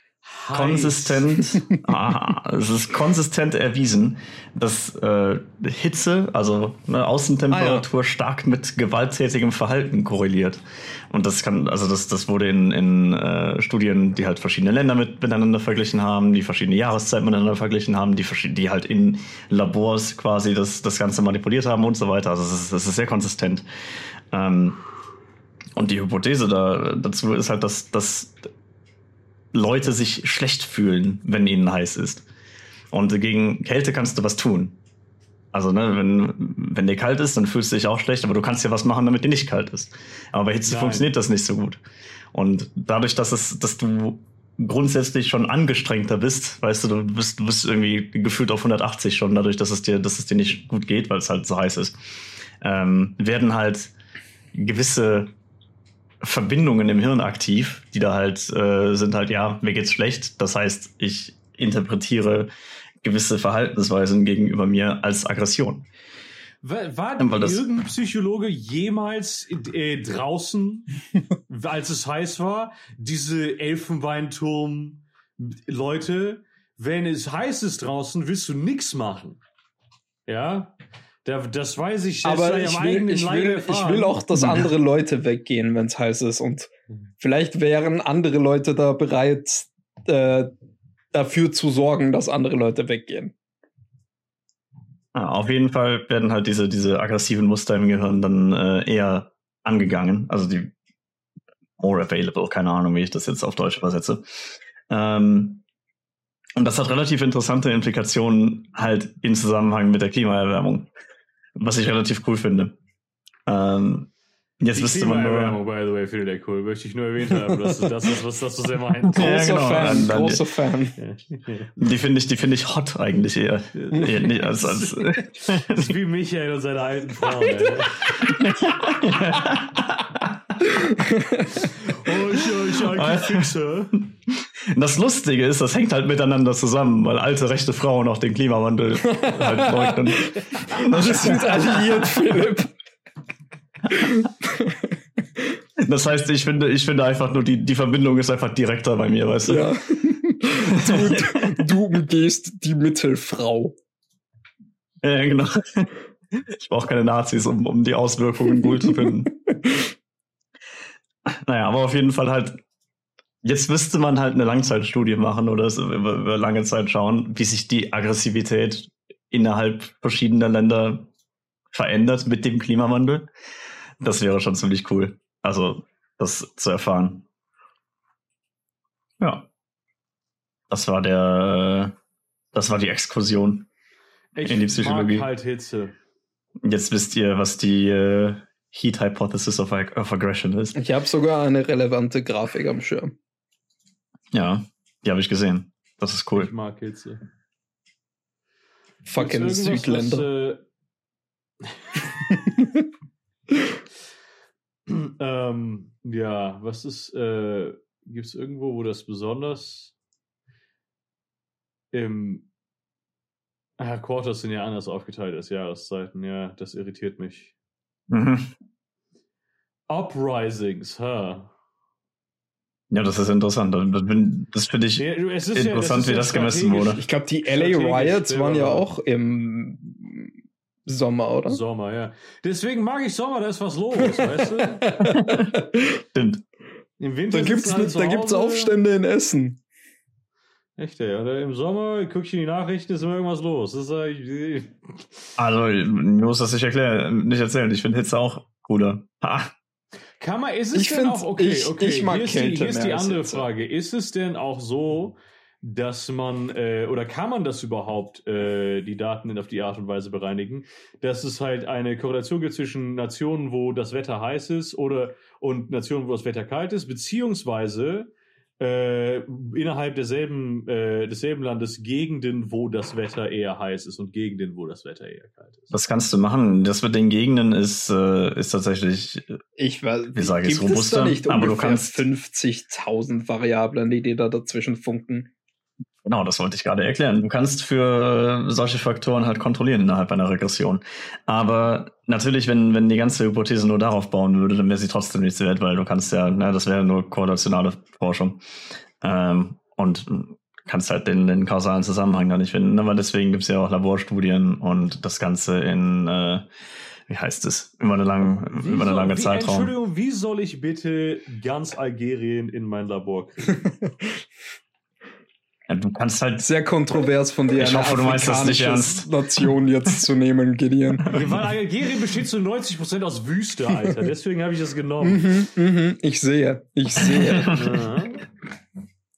[SPEAKER 1] Konsistent, ah, es ist konsistent erwiesen, dass äh, Hitze, also ne, Außentemperatur, stark mit gewalttätigem Verhalten korreliert. Und das kann, also das, das wurde in, in äh, Studien, die halt verschiedene Länder mit, miteinander verglichen haben, die verschiedene Jahreszeiten miteinander verglichen haben, die, die halt in Labors quasi das, das Ganze manipuliert haben und so weiter. Also es ist, es ist sehr konsistent. Ähm, und die Hypothese da, dazu ist halt, dass, dass Leute sich schlecht fühlen, wenn ihnen heiß ist. Und gegen Kälte kannst du was tun. Also, ne, wenn, wenn dir kalt ist, dann fühlst du dich auch schlecht, aber du kannst ja was machen, damit dir nicht kalt ist. Aber bei Hitze
[SPEAKER 3] Nein.
[SPEAKER 1] funktioniert das nicht so gut. Und dadurch, dass es, dass du grundsätzlich schon angestrengter bist, weißt du, du bist, du bist irgendwie gefühlt auf 180 schon, dadurch, dass es dir, dass es dir nicht gut geht, weil es halt so heiß ist, ähm, werden halt gewisse Verbindungen im Hirn aktiv, die da halt äh, sind halt, ja, mir geht's schlecht. Das heißt, ich interpretiere gewisse Verhaltensweisen gegenüber mir als Aggression.
[SPEAKER 3] War, war
[SPEAKER 1] das-
[SPEAKER 3] irgendein Psychologe jemals äh, draußen, als es heiß war, diese Elfenbeinturm-Leute, wenn es heiß ist draußen, willst du nix machen. Ja, das weiß ich. das
[SPEAKER 2] Aber ich will, ich, will, ich will auch, dass andere Leute weggehen, wenn es heiß ist. Und vielleicht wären andere Leute da bereit, äh, dafür zu sorgen, dass andere Leute weggehen.
[SPEAKER 1] Ja, auf jeden Fall werden halt diese, diese aggressiven Muster im Gehirn dann äh, eher angegangen. Also die more available, keine Ahnung, wie ich das jetzt auf Deutsch übersetze. Ähm, und das hat relativ interessante Implikationen halt im Zusammenhang mit der Klimaerwärmung. Was ich relativ cool finde. Ähm, jetzt
[SPEAKER 3] Die
[SPEAKER 1] wüsste man nur.
[SPEAKER 3] by the way, findet er cool. Möchte ich nur erwähnt haben. Das ist das, ist, was, das was er meint.
[SPEAKER 1] Ja,
[SPEAKER 2] Großer
[SPEAKER 1] genau,
[SPEAKER 2] Fan,
[SPEAKER 1] dann- dann-
[SPEAKER 2] großer Fan.
[SPEAKER 1] Die finde ich, die finde ich hot eigentlich eher. eher nicht als, als,
[SPEAKER 3] Das ist wie Michael und seine alten Frauen. Ey. oh, ich, ich, ich, Fixer.
[SPEAKER 1] Das Lustige ist, das hängt halt miteinander zusammen, weil alte rechte Frauen auch den Klimawandel halt leugnen.
[SPEAKER 2] Wir sind alliiert, Philipp.
[SPEAKER 1] Das heißt, ich finde, ich finde einfach nur, die, die Verbindung ist einfach direkter bei mir, weißt du?
[SPEAKER 2] Ja. Du, du umgehst die Mittelfrau.
[SPEAKER 1] Ja, genau. Ich brauche keine Nazis, um, um die Auswirkungen gut zu finden. Naja, aber auf jeden Fall halt, jetzt müsste man halt eine Langzeitstudie machen oder es über, über lange Zeit schauen, wie sich die Aggressivität innerhalb verschiedener Länder verändert mit dem Klimawandel. Das wäre schon ziemlich cool. Also, das zu erfahren. Ja. Das war der, das war die Exkursion.
[SPEAKER 3] Ich
[SPEAKER 1] In die Psychologie.
[SPEAKER 3] mag halt Hitze.
[SPEAKER 1] Jetzt wisst ihr, was die äh, Heat Hypothesis of, of Aggression ist.
[SPEAKER 2] Ich habe sogar eine relevante Grafik am Schirm.
[SPEAKER 1] Ja, die habe ich gesehen. Das ist
[SPEAKER 3] Ich
[SPEAKER 1] cool.
[SPEAKER 3] mag Hitze.
[SPEAKER 2] Fucking Südländer.
[SPEAKER 3] Was, äh, ähm, ja, was ist, äh, gibt es irgendwo, wo das besonders im Ah, Quarters sind ja anders aufgeteilt als Jahreszeiten, ja, das irritiert mich.
[SPEAKER 1] Mhm.
[SPEAKER 3] Uprisings, ha.
[SPEAKER 1] Ja, das ist interessant. Das finde ich
[SPEAKER 3] Ja, es ja-
[SPEAKER 1] interessant,
[SPEAKER 3] es ist
[SPEAKER 1] wie
[SPEAKER 3] ja
[SPEAKER 1] das gemessen wurde.
[SPEAKER 2] Ich glaube, die LA Riots waren ja auch im Sommer, oder?
[SPEAKER 3] Sommer, ja. Deswegen mag ich Sommer, da ist was los, weißt du?
[SPEAKER 1] Stimmt.
[SPEAKER 3] Im Winter
[SPEAKER 2] da gibt's,
[SPEAKER 3] alle zu
[SPEAKER 2] da gibt's. Aufstände in Essen.
[SPEAKER 3] Echt, ja. Oder im Sommer guck ich in die Nachrichten, ist immer irgendwas los. Das ist eigentlich,
[SPEAKER 1] Also, mir muss das nicht erklären, nicht erzählen. Ich finde Hitze auch cooler. Ha.
[SPEAKER 3] Kann man, ist es
[SPEAKER 2] Ich
[SPEAKER 3] denn
[SPEAKER 2] find-
[SPEAKER 3] auch, okay,
[SPEAKER 2] ich-
[SPEAKER 3] okay,
[SPEAKER 2] ich mag
[SPEAKER 3] hier ist die,
[SPEAKER 2] Kälte
[SPEAKER 3] hier ist die andere
[SPEAKER 2] Hitze.
[SPEAKER 3] Frage. Ist es denn auch so, dass man, äh, oder kann man das überhaupt, äh, die Daten auf die Art und Weise bereinigen, dass es halt eine Korrelation gibt zwischen Nationen, wo das Wetter heiß ist, oder, und Nationen, wo das Wetter kalt ist, beziehungsweise, äh, innerhalb derselben, äh, desselben Landes Gegenden, wo das Wetter eher heiß ist und Gegenden, wo das Wetter eher kalt ist.
[SPEAKER 1] Das kannst du machen. Das mit den Gegenden ist, äh, ist tatsächlich,
[SPEAKER 2] Ich weiß,
[SPEAKER 1] Wie sage ich's,
[SPEAKER 2] gibt es da
[SPEAKER 1] robuster,
[SPEAKER 2] nicht
[SPEAKER 1] aber du kannst-
[SPEAKER 2] 50.000 Variablen, die dir da dazwischen funken?
[SPEAKER 1] Genau, das wollte ich gerade erklären. Du kannst für äh, solche Faktoren halt kontrollieren innerhalb einer Regression. Aber natürlich, wenn, wenn die ganze Hypothese nur darauf bauen würde, dann wäre sie trotzdem nichts wert, weil du kannst ja, na, das wäre nur korrelationale Forschung. Ähm, und kannst halt den, den kausalen Zusammenhang da nicht finden. Aber deswegen gibt's ja auch Laborstudien und das Ganze in, äh, wie heißt es, über eine lange,
[SPEAKER 3] Wie
[SPEAKER 1] über eine
[SPEAKER 3] soll-
[SPEAKER 1] lange
[SPEAKER 3] wie,
[SPEAKER 1] Zeitraum.
[SPEAKER 3] Entschuldigung, wie soll ich bitte ganz Algerien in mein Labor kriegen?
[SPEAKER 1] Ja, du kannst halt
[SPEAKER 2] Sehr kontrovers von dir,
[SPEAKER 1] Ich hoffe, du meinst das nicht ernst.
[SPEAKER 2] Nation jetzt zu nehmen, Gideon.
[SPEAKER 3] Weil Algerien besteht zu 90% aus Wüste, Alter. Deswegen habe ich das genommen.
[SPEAKER 2] mhm, mhm, ich sehe, ich sehe.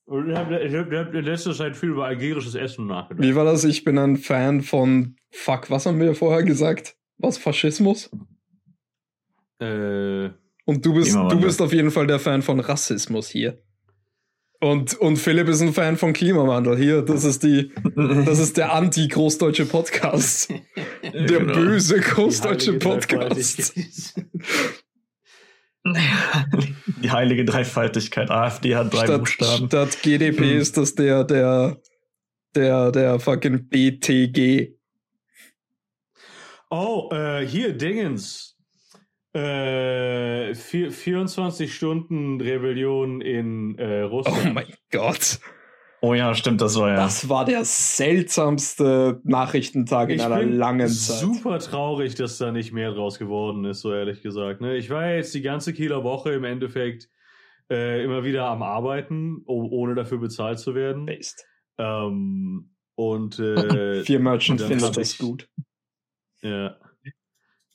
[SPEAKER 3] Und ich habe hab, hab in letzter Zeit viel über algerisches Essen nachgedacht.
[SPEAKER 2] Wie war das? Ich bin ein Fan von, fuck, was haben wir vorher gesagt? Was, Faschismus?
[SPEAKER 3] Äh,
[SPEAKER 2] Und du bist, du bist auf jeden Fall der Fan von Rassismus hier. Und, und Philipp ist ein Fan von Klimawandel. Hier, das ist die, das ist der anti-großdeutsche Podcast. Der
[SPEAKER 1] Genau.
[SPEAKER 2] böse großdeutsche Podcast.
[SPEAKER 1] Die heilige Dreifaltigkeit. AfD hat drei
[SPEAKER 2] Statt,
[SPEAKER 1] Buchstaben.
[SPEAKER 2] statt GDP
[SPEAKER 1] Hm.
[SPEAKER 2] ist das der, der, der, der fucking BTG.
[SPEAKER 3] Oh, äh, hier, Dingens. Äh, vier, 24 Stunden Rebellion in äh,
[SPEAKER 2] Oh
[SPEAKER 3] Russland.
[SPEAKER 2] mein Gott.
[SPEAKER 1] Oh ja, stimmt, das war ja.
[SPEAKER 2] Das war der seltsamste Nachrichtentag in
[SPEAKER 3] ich
[SPEAKER 2] einer
[SPEAKER 3] bin
[SPEAKER 2] langen Zeit.
[SPEAKER 3] super traurig, dass da nicht mehr draus geworden ist, so ehrlich gesagt. Ne? Ich war ja jetzt die ganze Kieler Woche im Endeffekt äh, immer wieder am Arbeiten, oh, ohne dafür bezahlt zu werden.
[SPEAKER 2] Based.
[SPEAKER 3] Ähm, und äh,
[SPEAKER 2] Vier Merchant
[SPEAKER 3] dann
[SPEAKER 2] findet
[SPEAKER 3] hab
[SPEAKER 2] das gut.
[SPEAKER 3] ja.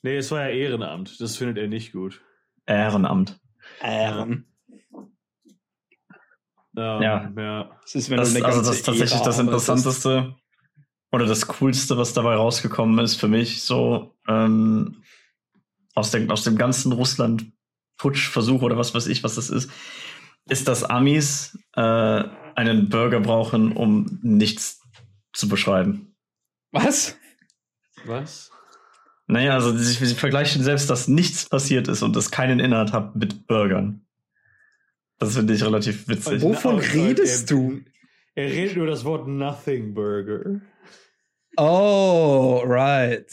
[SPEAKER 3] Nee, es war ja Ehrenamt. Das findet er nicht gut.
[SPEAKER 1] Ehrenamt.
[SPEAKER 2] Ähm,
[SPEAKER 3] Ähm,
[SPEAKER 1] Ja.
[SPEAKER 3] ja.
[SPEAKER 2] das ist, wenn
[SPEAKER 1] Das, also das ist tatsächlich
[SPEAKER 2] Ära
[SPEAKER 1] das. Interessanteste oder das Coolste, was dabei rausgekommen ist für mich, so ähm, aus, dem, aus dem ganzen Russland-Putsch-Versuch oder was weiß ich, was das ist, ist, dass Amis äh, einen Burger brauchen, um nichts zu beschreiben.
[SPEAKER 2] Was?
[SPEAKER 3] Was?
[SPEAKER 1] Naja, also sie, sie vergleichen selbst, dass nichts passiert ist und es keinen Inhalt hat mit Burgern. Das finde ich relativ witzig.
[SPEAKER 2] Wovon
[SPEAKER 3] Na,
[SPEAKER 2] redest
[SPEAKER 3] er,
[SPEAKER 2] du?
[SPEAKER 3] Er redet über das Wort Nothing Burger.
[SPEAKER 2] Oh, right.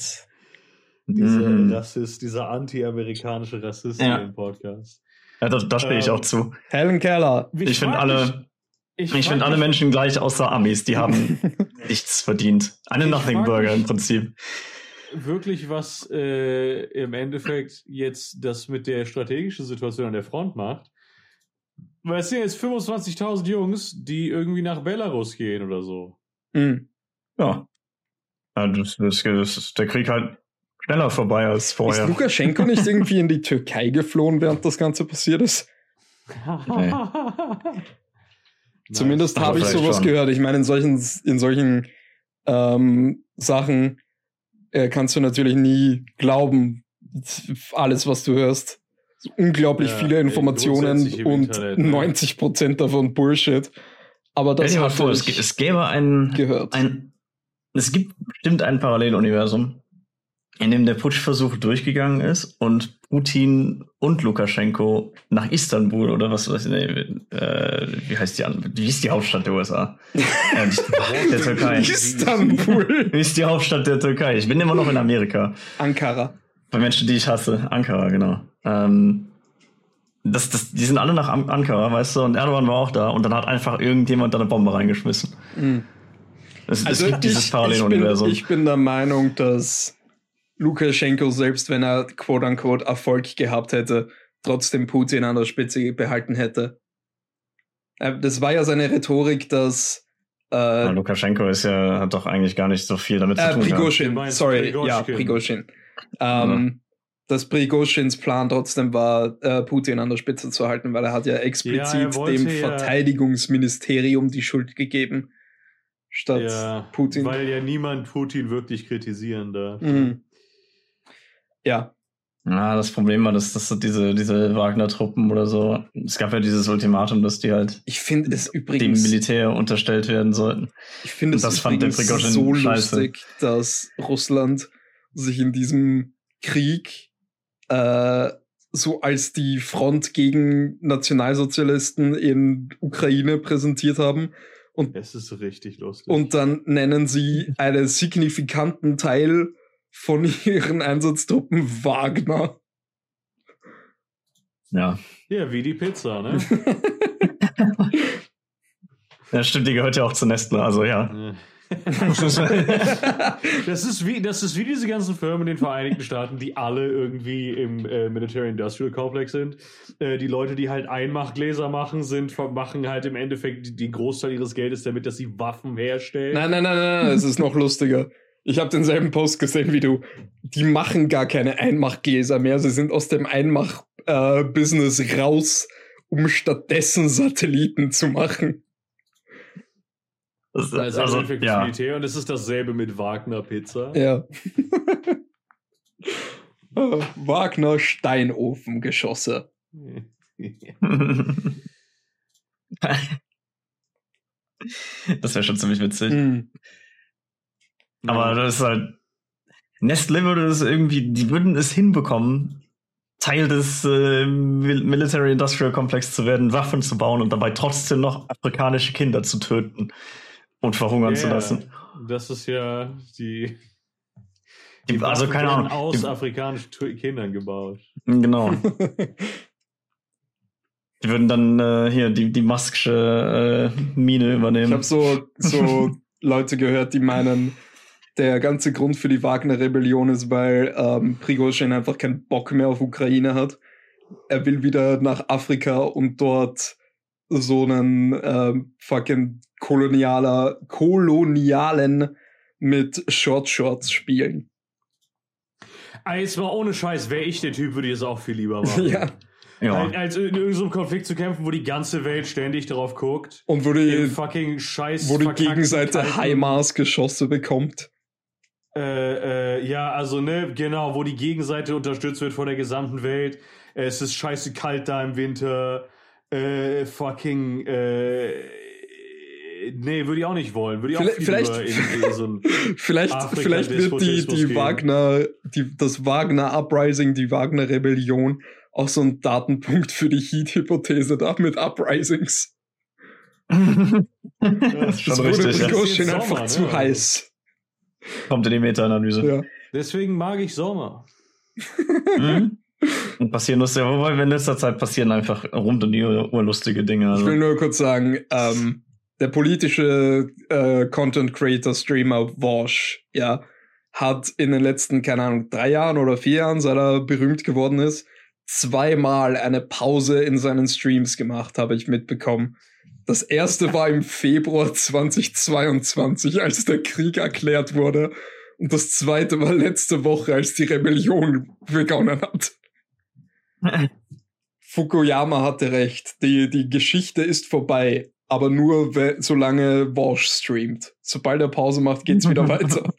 [SPEAKER 3] Dieser
[SPEAKER 1] Mhm.
[SPEAKER 3] Rassist, dieser anti-amerikanische Rassist
[SPEAKER 1] Ja.
[SPEAKER 3] im Podcast.
[SPEAKER 1] Ja, da, da stehe ich
[SPEAKER 3] Ähm,
[SPEAKER 1] auch zu.
[SPEAKER 2] Helen Keller.
[SPEAKER 1] Ich finde alle, ich
[SPEAKER 3] frag
[SPEAKER 1] finde alle Menschen gleich außer Amis. Die haben nichts verdient. Eine
[SPEAKER 3] Ich
[SPEAKER 1] Nothing Burger
[SPEAKER 3] mich-
[SPEAKER 1] im Prinzip.
[SPEAKER 3] Wirklich, was äh, im Endeffekt jetzt das mit der strategischen Situation an der Front macht. Weil es sind jetzt 25.000 Jungs, die irgendwie nach Belarus gehen oder so.
[SPEAKER 2] Hm.
[SPEAKER 1] Ja. das, das, das ist der Krieg halt schneller vorbei als
[SPEAKER 2] Ist
[SPEAKER 1] vorher.
[SPEAKER 2] Lukaschenko nicht irgendwie in die Türkei geflohen, während das Ganze passiert ist? Zumindest
[SPEAKER 1] Aber
[SPEAKER 2] habe ich sowas
[SPEAKER 1] schon.
[SPEAKER 2] gehört. Ich meine, in solchen, in solchen ähm, Sachen äh, kannst du natürlich nie glauben, alles, was du hörst. So unglaublich
[SPEAKER 3] Ja,
[SPEAKER 2] viele Informationen
[SPEAKER 3] im
[SPEAKER 2] und
[SPEAKER 3] Internet, ne?
[SPEAKER 2] 90 Prozent davon Bullshit. Aber
[SPEAKER 1] Stell
[SPEAKER 2] das
[SPEAKER 1] dir mal vor, es, es gäbe ein,
[SPEAKER 2] gehört.
[SPEAKER 1] ein, es gibt bestimmt ein Paralleluniversum, in dem der Putschversuch durchgegangen ist und Putin und Lukaschenko nach Istanbul oder was weiß ich, nee, äh, wie heißt die wie ist die Hauptstadt der USA? äh, der Türkei.
[SPEAKER 2] Istanbul.
[SPEAKER 1] Wie ist die Hauptstadt der Türkei? Ich bin immer noch in Amerika.
[SPEAKER 2] Ankara.
[SPEAKER 1] Bei Menschen, die ich hasse. Ankara, genau. Ähm, das, das, die sind alle nach An Ankara, weißt du, und Erdogan war auch da und dann hat einfach irgendjemand da eine Bombe reingeschmissen.
[SPEAKER 2] Mhm.
[SPEAKER 1] Es,
[SPEAKER 2] Also
[SPEAKER 1] es gibt dieses
[SPEAKER 2] ich, ich, bin,
[SPEAKER 1] Paralleluniversum.
[SPEAKER 2] ich bin der Meinung, dass Lukaschenko, selbst wenn er quote-unquote Erfolg gehabt hätte, trotzdem Putin an der Spitze behalten hätte. Äh, Das war ja seine Rhetorik, dass
[SPEAKER 1] Ja,
[SPEAKER 2] äh,
[SPEAKER 1] Lukaschenko ist ja, hat doch eigentlich gar nicht so viel damit zu
[SPEAKER 2] äh,
[SPEAKER 1] tun. gehabt.
[SPEAKER 3] Du
[SPEAKER 2] Prigozhin,
[SPEAKER 3] meinst
[SPEAKER 2] sorry,
[SPEAKER 3] Prigozhin.
[SPEAKER 2] ja, Prigozhin. Ähm, Dass Prigoschins Plan trotzdem war, äh, Putin an der Spitze zu halten, weil er hat ja
[SPEAKER 3] Ja,
[SPEAKER 2] explizit
[SPEAKER 3] wollte
[SPEAKER 2] dem
[SPEAKER 3] ja-
[SPEAKER 2] Verteidigungsministerium die Schuld gegeben, statt
[SPEAKER 3] Ja,
[SPEAKER 2] Putin.
[SPEAKER 3] weil ja niemand Putin wirklich kritisieren darf.
[SPEAKER 2] Mhm. Ja,
[SPEAKER 1] Ja, das Problem war, dass, dass diese, diese Wagner-Truppen oder so, es gab ja dieses Ultimatum, dass die halt
[SPEAKER 2] ich finde es
[SPEAKER 1] dem
[SPEAKER 2] übrigens
[SPEAKER 1] Militär unterstellt werden sollten.
[SPEAKER 2] Ich finde es
[SPEAKER 1] Das fand der Prigozhin
[SPEAKER 2] so
[SPEAKER 1] scheiße.
[SPEAKER 2] lustig, dass Russland sich in diesem Krieg äh, so als die Front gegen Nationalsozialisten in Ukraine präsentiert haben. Und,
[SPEAKER 3] Es ist richtig lustig.
[SPEAKER 2] und dann nennen sie einen signifikanten Teil von ihren Einsatztruppen Wagner.
[SPEAKER 1] Ja.
[SPEAKER 3] ja, wie die Pizza, ne?
[SPEAKER 1] Ja, stimmt, die gehört ja auch zu Nestle, also ja.
[SPEAKER 3] Das ist wie, das ist wie diese ganzen Firmen in den Vereinigten Staaten, die alle irgendwie im äh, Military Industrial Complex sind. Äh, die Leute, die halt Einmachgläser machen, sind, machen halt im Endeffekt die- den Großteil ihres Geldes damit, dass sie Waffen herstellen.
[SPEAKER 2] Nein, nein, nein, nein, nein, es ist noch lustiger. Ich habe denselben Post gesehen wie du. Die machen gar keine Einmachgläser mehr. Sie sind aus dem Einmach-Business raus, um stattdessen Satelliten zu machen.
[SPEAKER 1] Das,
[SPEAKER 3] ist
[SPEAKER 1] also,
[SPEAKER 3] also, für das
[SPEAKER 1] ja.
[SPEAKER 3] Militär und es ist dasselbe mit Wagner Pizza.
[SPEAKER 2] Ja. Äh, Wagner Steinofengeschosse.
[SPEAKER 1] das wäre schon ziemlich witzig.
[SPEAKER 2] Hm.
[SPEAKER 1] Aber das ist halt. Nestle würde es irgendwie, die würden es hinbekommen, Teil des äh, Mil- Military Industrial Complex zu werden, Waffen zu bauen und dabei trotzdem noch afrikanische Kinder zu töten und verhungern zu
[SPEAKER 3] Ja,
[SPEAKER 1] lassen.
[SPEAKER 3] Das ist ja die.
[SPEAKER 1] Die, also
[SPEAKER 3] Waffen
[SPEAKER 1] keine Ahnung.
[SPEAKER 3] Aus
[SPEAKER 1] Die,
[SPEAKER 3] afrikanischen Kindern gebaut.
[SPEAKER 1] genau. Die würden dann äh, hier die, die Maskische äh, Mine
[SPEAKER 2] Ich
[SPEAKER 1] übernehmen.
[SPEAKER 2] habe so, so Leute gehört, die meinen, der ganze Grund für die Wagner-Rebellion ist, weil ähm, Prigozhin einfach keinen Bock mehr auf Ukraine hat. Er will wieder nach Afrika und dort so einen ähm, fucking kolonialer, kolonialen mit Short Shorts spielen.
[SPEAKER 3] Jetzt mal ohne Scheiß, wäre ich der Typ, würde ich es auch viel lieber machen.
[SPEAKER 2] ja.
[SPEAKER 1] ja.
[SPEAKER 3] Als, als in irgendeinem Konflikt zu kämpfen, wo die ganze Welt ständig drauf guckt.
[SPEAKER 2] Und wo die,
[SPEAKER 3] fucking Scheiß.
[SPEAKER 2] wo die Gegenseite
[SPEAKER 3] kalten-
[SPEAKER 2] HIMARS-Geschosse bekommt.
[SPEAKER 3] Äh, äh, ja, also, ne, genau, wo die Gegenseite unterstützt wird von der gesamten Welt. Es ist scheiße kalt da im Winter. Äh, fucking, äh, nee, würde ich auch nicht wollen. Würde ich auch
[SPEAKER 2] Vielleicht-
[SPEAKER 3] viel
[SPEAKER 2] vielleicht-
[SPEAKER 3] lieber in, in so ein,
[SPEAKER 2] Vielleicht, vielleicht wird die, die. Wagner, die, das Wagner Uprising, die Wagner Rebellion auch so ein Datenpunkt für die Heat-Hypothese da mit Uprisings.
[SPEAKER 1] das ist schon
[SPEAKER 2] Das wurde
[SPEAKER 1] richtig. Ja.
[SPEAKER 2] Prigozhin
[SPEAKER 3] Sommer,
[SPEAKER 2] einfach
[SPEAKER 3] ne?
[SPEAKER 2] zu heiß.
[SPEAKER 1] Kommt in die Meta-Analyse.
[SPEAKER 2] Ja.
[SPEAKER 3] deswegen mag ich Sommer.
[SPEAKER 1] Mhm. Und passieren lustige, wobei in letzter Zeit passieren einfach rund um die Uhr lustige Dinge.
[SPEAKER 2] Ich
[SPEAKER 1] Also.
[SPEAKER 2] will nur kurz sagen, ähm, der politische äh, Content Creator Streamer Wosh, ja, hat in den letzten, keine Ahnung, drei Jahren oder vier Jahren, seit er berühmt geworden ist, zweimal eine Pause in seinen Streams gemacht, habe ich mitbekommen. Das erste war im Februar 2022, als der Krieg erklärt wurde. Und das zweite war letzte Woche, als die Rebellion begonnen hat. Fukuyama hatte recht. Die, die Geschichte ist vorbei. Aber nur, solange Walsh streamt. Sobald er Pause macht, geht's wieder weiter.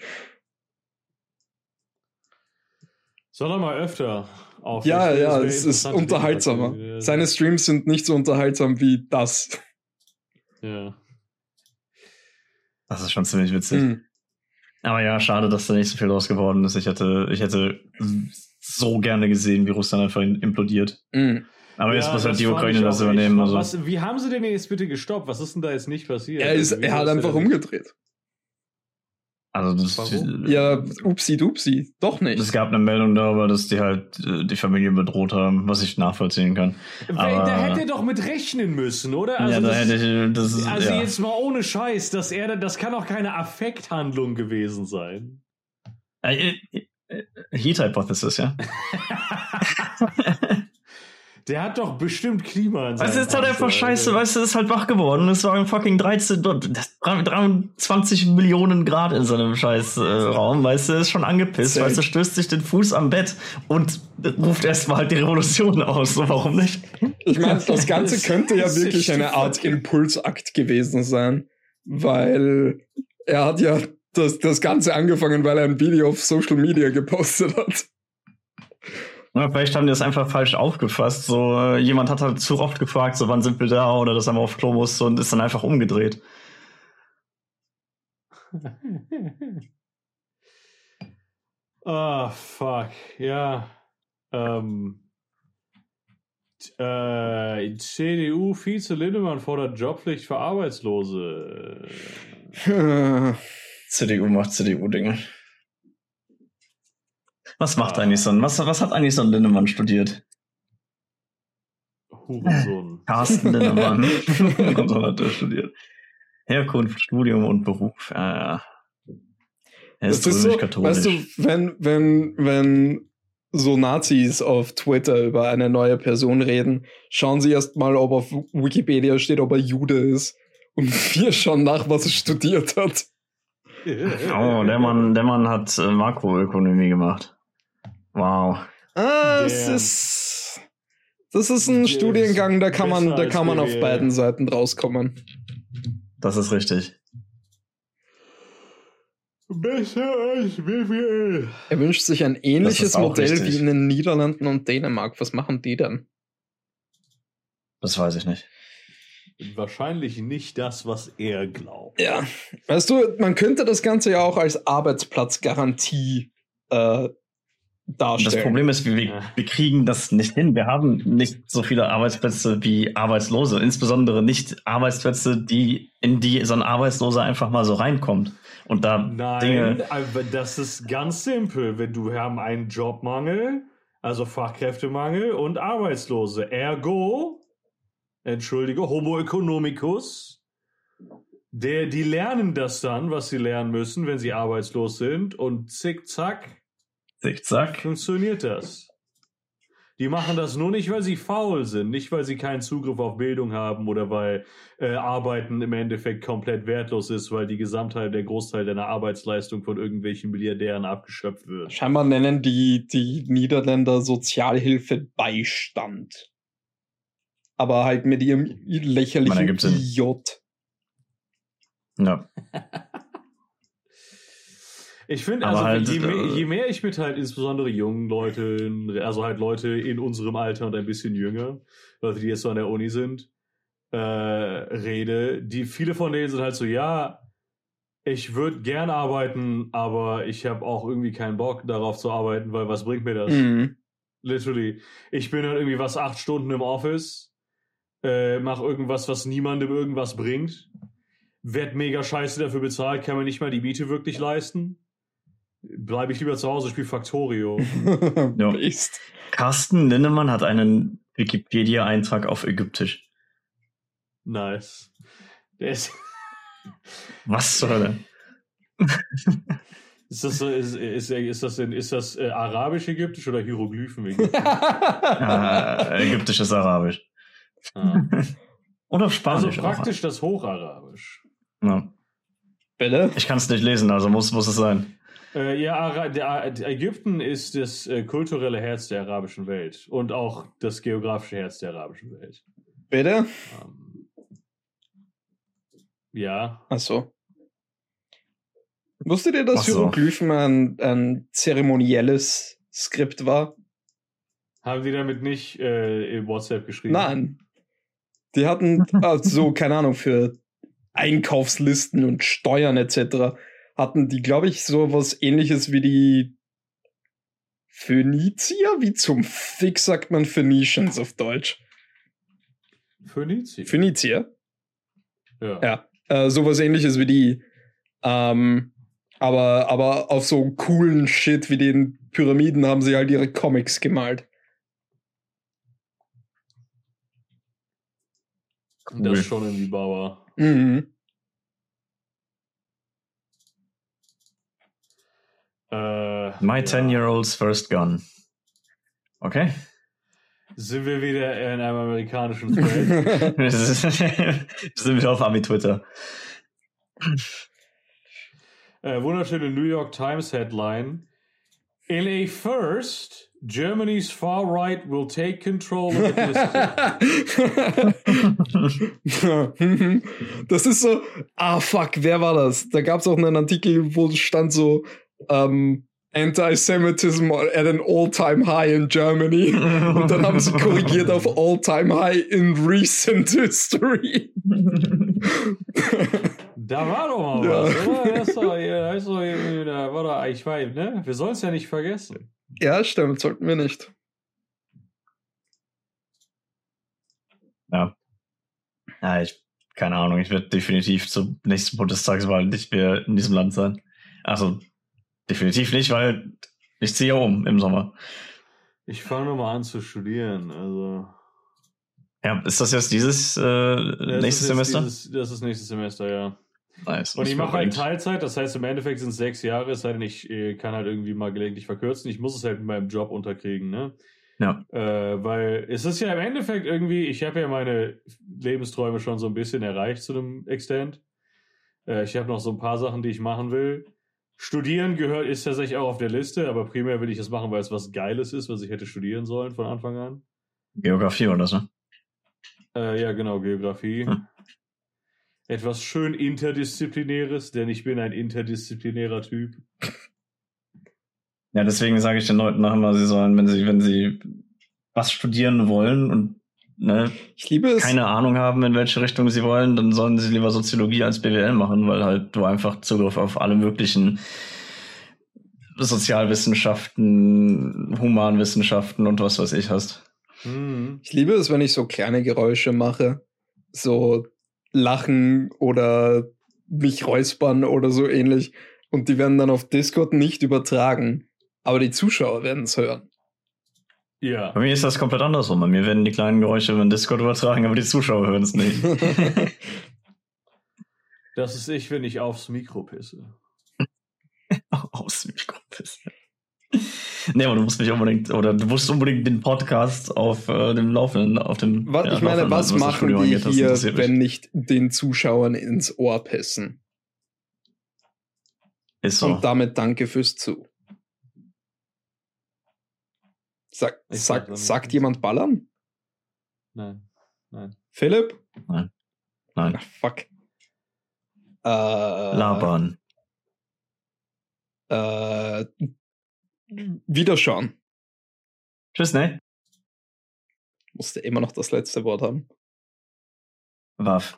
[SPEAKER 3] Soll er mal öfter auf.
[SPEAKER 2] Ja, ja, es ist unterhaltsamer. Seine Streams sind nicht so unterhaltsam wie das.
[SPEAKER 3] Ja.
[SPEAKER 1] Das ist schon ziemlich witzig.
[SPEAKER 2] Hm.
[SPEAKER 1] Aber ja, schade, dass da nicht so viel draus geworden ist. Ich hätte, ich hätte so gerne gesehen, wie Russland einfach implodiert.
[SPEAKER 2] Mhm.
[SPEAKER 1] Aber jetzt
[SPEAKER 3] Ja,
[SPEAKER 1] muss halt die Ukraine das übernehmen. Also.
[SPEAKER 3] Was, wie haben sie denn jetzt bitte gestoppt? Was ist denn da jetzt nicht passiert?
[SPEAKER 2] Er, ist,
[SPEAKER 3] Also,
[SPEAKER 2] er hat einfach umgedreht.
[SPEAKER 1] Also das,
[SPEAKER 3] Warum?
[SPEAKER 2] Ja, upsi dupsi. Doch nicht.
[SPEAKER 1] es gab eine Meldung darüber, dass die halt äh, die Familie bedroht haben, was ich nachvollziehen kann. Aber-
[SPEAKER 3] da hätte er doch mit rechnen müssen, oder? Also
[SPEAKER 1] ja, da
[SPEAKER 3] das,
[SPEAKER 1] hätte ich, das ist,
[SPEAKER 3] also
[SPEAKER 1] ja.
[SPEAKER 3] jetzt mal ohne Scheiß, dass er, da- das kann doch keine Affekthandlung gewesen sein.
[SPEAKER 1] Äh, äh, Heat Hypothesis, ja.
[SPEAKER 3] Der hat doch bestimmt Klima in
[SPEAKER 1] Weißt du,
[SPEAKER 3] seinem
[SPEAKER 1] es ist halt einfach scheiße,
[SPEAKER 3] Alter.
[SPEAKER 1] weißt du, es ist halt wach geworden. Es waren fucking 13, 23 Millionen Grad in so einem scheiß äh, Raum, weißt du, ist schon angepisst,
[SPEAKER 2] Zelt.
[SPEAKER 1] weißt du, stößt sich den Fuß am Bett und ruft erstmal halt die Revolution aus, so warum nicht?
[SPEAKER 2] Ich meine, das Ganze könnte ja wirklich eine Art Impulsakt gewesen sein, weil er hat ja das, das Ganze angefangen, weil er ein Video auf Social Media gepostet hat.
[SPEAKER 1] Ja, vielleicht haben die das einfach falsch aufgefasst. So, äh, jemand hat halt zu oft gefragt, so wann sind wir da oder dass er mal auf Klo muss und ist dann einfach umgedreht.
[SPEAKER 3] Ah, fuck, ja. Ähm. Äh, CDU-Vize Lindemann fordert Jobpflicht für Arbeitslose.
[SPEAKER 1] CDU macht CDU-Dinge. Was macht eigentlich so ein, was, was hat eigentlich so ein Lindemann studiert?
[SPEAKER 3] Hurensohn.
[SPEAKER 1] Carsten Lindemann. und so hat er studiert. Herkunft, Studium und Beruf. Ja, ja. Er ist
[SPEAKER 2] Das ist so,
[SPEAKER 1] römisch-katholisch.
[SPEAKER 2] weißt du, wenn, wenn, wenn so Nazis auf Twitter über eine neue Person reden, schauen sie erst mal, ob auf Wikipedia steht, ob er Jude ist. Und wir schauen nach, was er studiert hat.
[SPEAKER 1] oh, der Mann, der Mann hat äh, Makroökonomie gemacht. Wow.
[SPEAKER 2] Ah, es ist. Das ist ein
[SPEAKER 3] Der
[SPEAKER 2] Studiengang, da kann man, da kann man auf beiden Seiten rauskommen.
[SPEAKER 1] Das ist richtig.
[SPEAKER 3] Besser als BWL.
[SPEAKER 2] Er wünscht sich ein ähnliches Modell
[SPEAKER 1] richtig.
[SPEAKER 2] wie in den Niederlanden und Dänemark. Was machen die denn?
[SPEAKER 1] Das weiß ich nicht.
[SPEAKER 3] Wahrscheinlich nicht das, was er glaubt.
[SPEAKER 2] Ja. Weißt du, man könnte das Ganze ja auch als Arbeitsplatzgarantie äh, darstellen.
[SPEAKER 1] Das Problem ist, wir,
[SPEAKER 3] Ja.
[SPEAKER 1] wir kriegen das nicht hin. Wir haben nicht so viele Arbeitsplätze wie Arbeitslose. Insbesondere nicht Arbeitsplätze, die, in die so ein Arbeitsloser einfach mal so reinkommt. Und da
[SPEAKER 3] Nein,
[SPEAKER 1] Dinge.
[SPEAKER 3] aber das ist ganz simpel. Wenn du haben einen Jobmangel, also Fachkräftemangel und Arbeitslose. Ergo, entschuldige, Homo economicus, der, die lernen das dann, was sie lernen müssen, wenn sie arbeitslos sind und zickzack
[SPEAKER 1] Zickzack.
[SPEAKER 3] funktioniert das. Die machen das nur nicht, weil sie faul sind, nicht weil sie keinen Zugriff auf Bildung haben oder weil äh, Arbeiten im Endeffekt komplett wertlos ist, weil die Gesamtheit, der Großteil deiner Arbeitsleistung von irgendwelchen Milliardären abgeschöpft wird.
[SPEAKER 2] Scheinbar nennen die, die Niederländer Sozialhilfe Beistand. Aber halt mit ihrem lächerlichen. J.
[SPEAKER 1] Ja.
[SPEAKER 3] Ich finde, also
[SPEAKER 1] halt,
[SPEAKER 3] je, mehr,
[SPEAKER 1] äh,
[SPEAKER 3] je mehr ich mit halt insbesondere jungen Leuten, also halt Leute in unserem Alter und ein bisschen jünger, Leute, die jetzt so an der Uni sind, äh, rede, die viele von denen sind halt so, ja, ich würde gern arbeiten, aber ich habe auch irgendwie keinen Bock darauf zu arbeiten, weil was bringt mir das?
[SPEAKER 2] Mhm.
[SPEAKER 3] Literally. Ich bin halt irgendwie was acht Stunden im Office, äh, mach irgendwas, was niemandem irgendwas bringt, werd mega scheiße dafür bezahlt, kann mir nicht mal die Miete wirklich leisten. Bleibe ich lieber zu Hause, spiel Factorio.
[SPEAKER 1] Ja.
[SPEAKER 2] Based.
[SPEAKER 1] Carsten Linnemann hat einen Wikipedia-Eintrag auf Ägyptisch.
[SPEAKER 3] nice. Der ist,
[SPEAKER 1] Was zur Hölle?
[SPEAKER 3] ist das, so- ist, ist, ist das, denn, ist das äh, arabisch-ägyptisch oder Hieroglyphen?
[SPEAKER 1] äh, Ägyptisch ist Arabisch.
[SPEAKER 3] ah.
[SPEAKER 1] Oder
[SPEAKER 3] Also
[SPEAKER 1] Spanisch.
[SPEAKER 3] praktisch das Hocharabisch.
[SPEAKER 1] Ja.
[SPEAKER 2] Bitte?
[SPEAKER 1] Ich kann es nicht lesen, also muss, muss es sein.
[SPEAKER 3] Äh, ja, der, der Ägypten ist das äh, kulturelle Herz der arabischen Welt und auch das geografische Herz der arabischen Welt.
[SPEAKER 2] Bitte?
[SPEAKER 3] Ähm, ja,
[SPEAKER 2] Achso. Wusstet ihr, dass
[SPEAKER 1] so.
[SPEAKER 2] Hieroglyphen ein, ein zeremonielles Skript war?
[SPEAKER 3] haben die damit nicht äh, in WhatsApp geschrieben?
[SPEAKER 2] Nein. Die hatten, also, keine Ahnung, für Einkaufslisten und Steuern etc. hatten die, glaube ich, so was ähnliches wie die Phönizier? Wie zum Fick sagt man Phoenicians auf Deutsch?
[SPEAKER 3] Phönizien.
[SPEAKER 2] Phönizier?
[SPEAKER 3] ja.
[SPEAKER 2] Ja. Äh, sowas ähnliches wie die. Ähm, aber, aber auf so coolen Shit wie den Pyramiden haben sie halt ihre Comics gemalt.
[SPEAKER 3] Das ist schon irgendwie Bauer.
[SPEAKER 2] Mhm.
[SPEAKER 3] Äh,
[SPEAKER 1] My
[SPEAKER 3] ja.
[SPEAKER 1] 10-year-old's first gun. Okay.
[SPEAKER 3] Sind wir wieder in einem amerikanischen?
[SPEAKER 1] Wir sind wieder auf Ami-Twitter.
[SPEAKER 3] äh, wunderschöne New York Times Headline. In a first, Germany's far right will take control of ethnicity.
[SPEAKER 2] das ist so, ah fuck, wer war das? Da gab es auch einen Artikel, wo stand so, ähm, Anti-Semitism at an all-time high in Germany. Und dann haben sie korrigiert auf all-time high in recent history.
[SPEAKER 3] da war doch mal
[SPEAKER 2] Ja.
[SPEAKER 3] was, oder? Das ja, das ist doch, da war doch, ich weiß, ne? Wir sollen es ja nicht vergessen.
[SPEAKER 2] ja, stimmt, sollten wir nicht.
[SPEAKER 1] Ja. Ja, ich, keine Ahnung, ich werde definitiv zur nächsten Bundestagswahl nicht mehr in diesem Land sein. Also, definitiv nicht, weil ich ziehe um im Sommer.
[SPEAKER 3] Ich fange nochmal an zu studieren. Also,
[SPEAKER 1] Ja, ist das jetzt dieses äh,
[SPEAKER 3] das
[SPEAKER 1] nächstes Semester?
[SPEAKER 3] Dieses, das ist nächstes Semester, ja.
[SPEAKER 1] Nice.
[SPEAKER 3] Und ich mache halt. Teilzeit, das heißt im Endeffekt sind es sechs Jahre, es sei denn, ich äh, kann halt irgendwie mal gelegentlich verkürzen. Ich muss es halt mit meinem Job unterkriegen, ne?
[SPEAKER 1] Ja.
[SPEAKER 3] Äh, weil es ist ja im Endeffekt irgendwie, ich habe ja meine Lebensträume schon so ein bisschen erreicht zu einem Extent. Äh, ich habe noch so ein paar Sachen, die ich machen will. Studieren gehört, ist tatsächlich auch auf der Liste, aber primär will ich das machen, weil es was Geiles ist, was ich hätte studieren sollen von Anfang an.
[SPEAKER 1] Geografie oder so.
[SPEAKER 3] Äh, ja, genau, Geografie.
[SPEAKER 1] Hm.
[SPEAKER 3] Etwas schön interdisziplinäres, denn ich bin ein interdisziplinärer Typ.
[SPEAKER 1] Ja, deswegen sage ich den Leuten noch immer, sie sollen, wenn sie, wenn sie was studieren wollen und ne,
[SPEAKER 2] Ich liebe es.
[SPEAKER 1] keine Ahnung haben, in welche Richtung sie wollen, dann sollen sie lieber Soziologie als BWL machen, weil halt du einfach Zugriff auf alle möglichen Sozialwissenschaften, Humanwissenschaften und was weiß ich hast.
[SPEAKER 3] Hm.
[SPEAKER 2] Ich liebe es, wenn ich so kleine Geräusche mache. So lachen oder mich räuspern oder so ähnlich. Und die werden dann auf Discord nicht übertragen. Aber die Zuschauer werden es hören.
[SPEAKER 3] Ja.
[SPEAKER 1] Bei mir ist das komplett andersrum. Bei mir werden die kleinen Geräusche über den Discord übertragen, aber die Zuschauer hören es nicht.
[SPEAKER 3] Das ist ich, wenn ich aufs Mikro pisse.
[SPEAKER 1] Aus dem Kopf. Nee, aber du musst mich unbedingt, oder du musst unbedingt den Podcast auf äh, dem Laufenden, auf dem.
[SPEAKER 2] Was,
[SPEAKER 1] ja,
[SPEAKER 2] ich meine,
[SPEAKER 1] Laufenden
[SPEAKER 2] was machen die
[SPEAKER 1] angeht,
[SPEAKER 2] hier, wenn nicht den Zuschauern ins Ohr pissen?
[SPEAKER 1] Ist so.
[SPEAKER 2] Und damit danke fürs Zu. Sag, sag,
[SPEAKER 3] damit
[SPEAKER 2] sagt jemand ballern?
[SPEAKER 3] Nein. Nein.
[SPEAKER 2] Philipp?
[SPEAKER 1] Nein.
[SPEAKER 2] Ach, fuck. Äh,
[SPEAKER 1] Labern.
[SPEAKER 2] Äh, Wiederschauen.
[SPEAKER 1] Tschüss, ne?
[SPEAKER 2] Musste immer noch das letzte Wort haben.
[SPEAKER 1] Waff.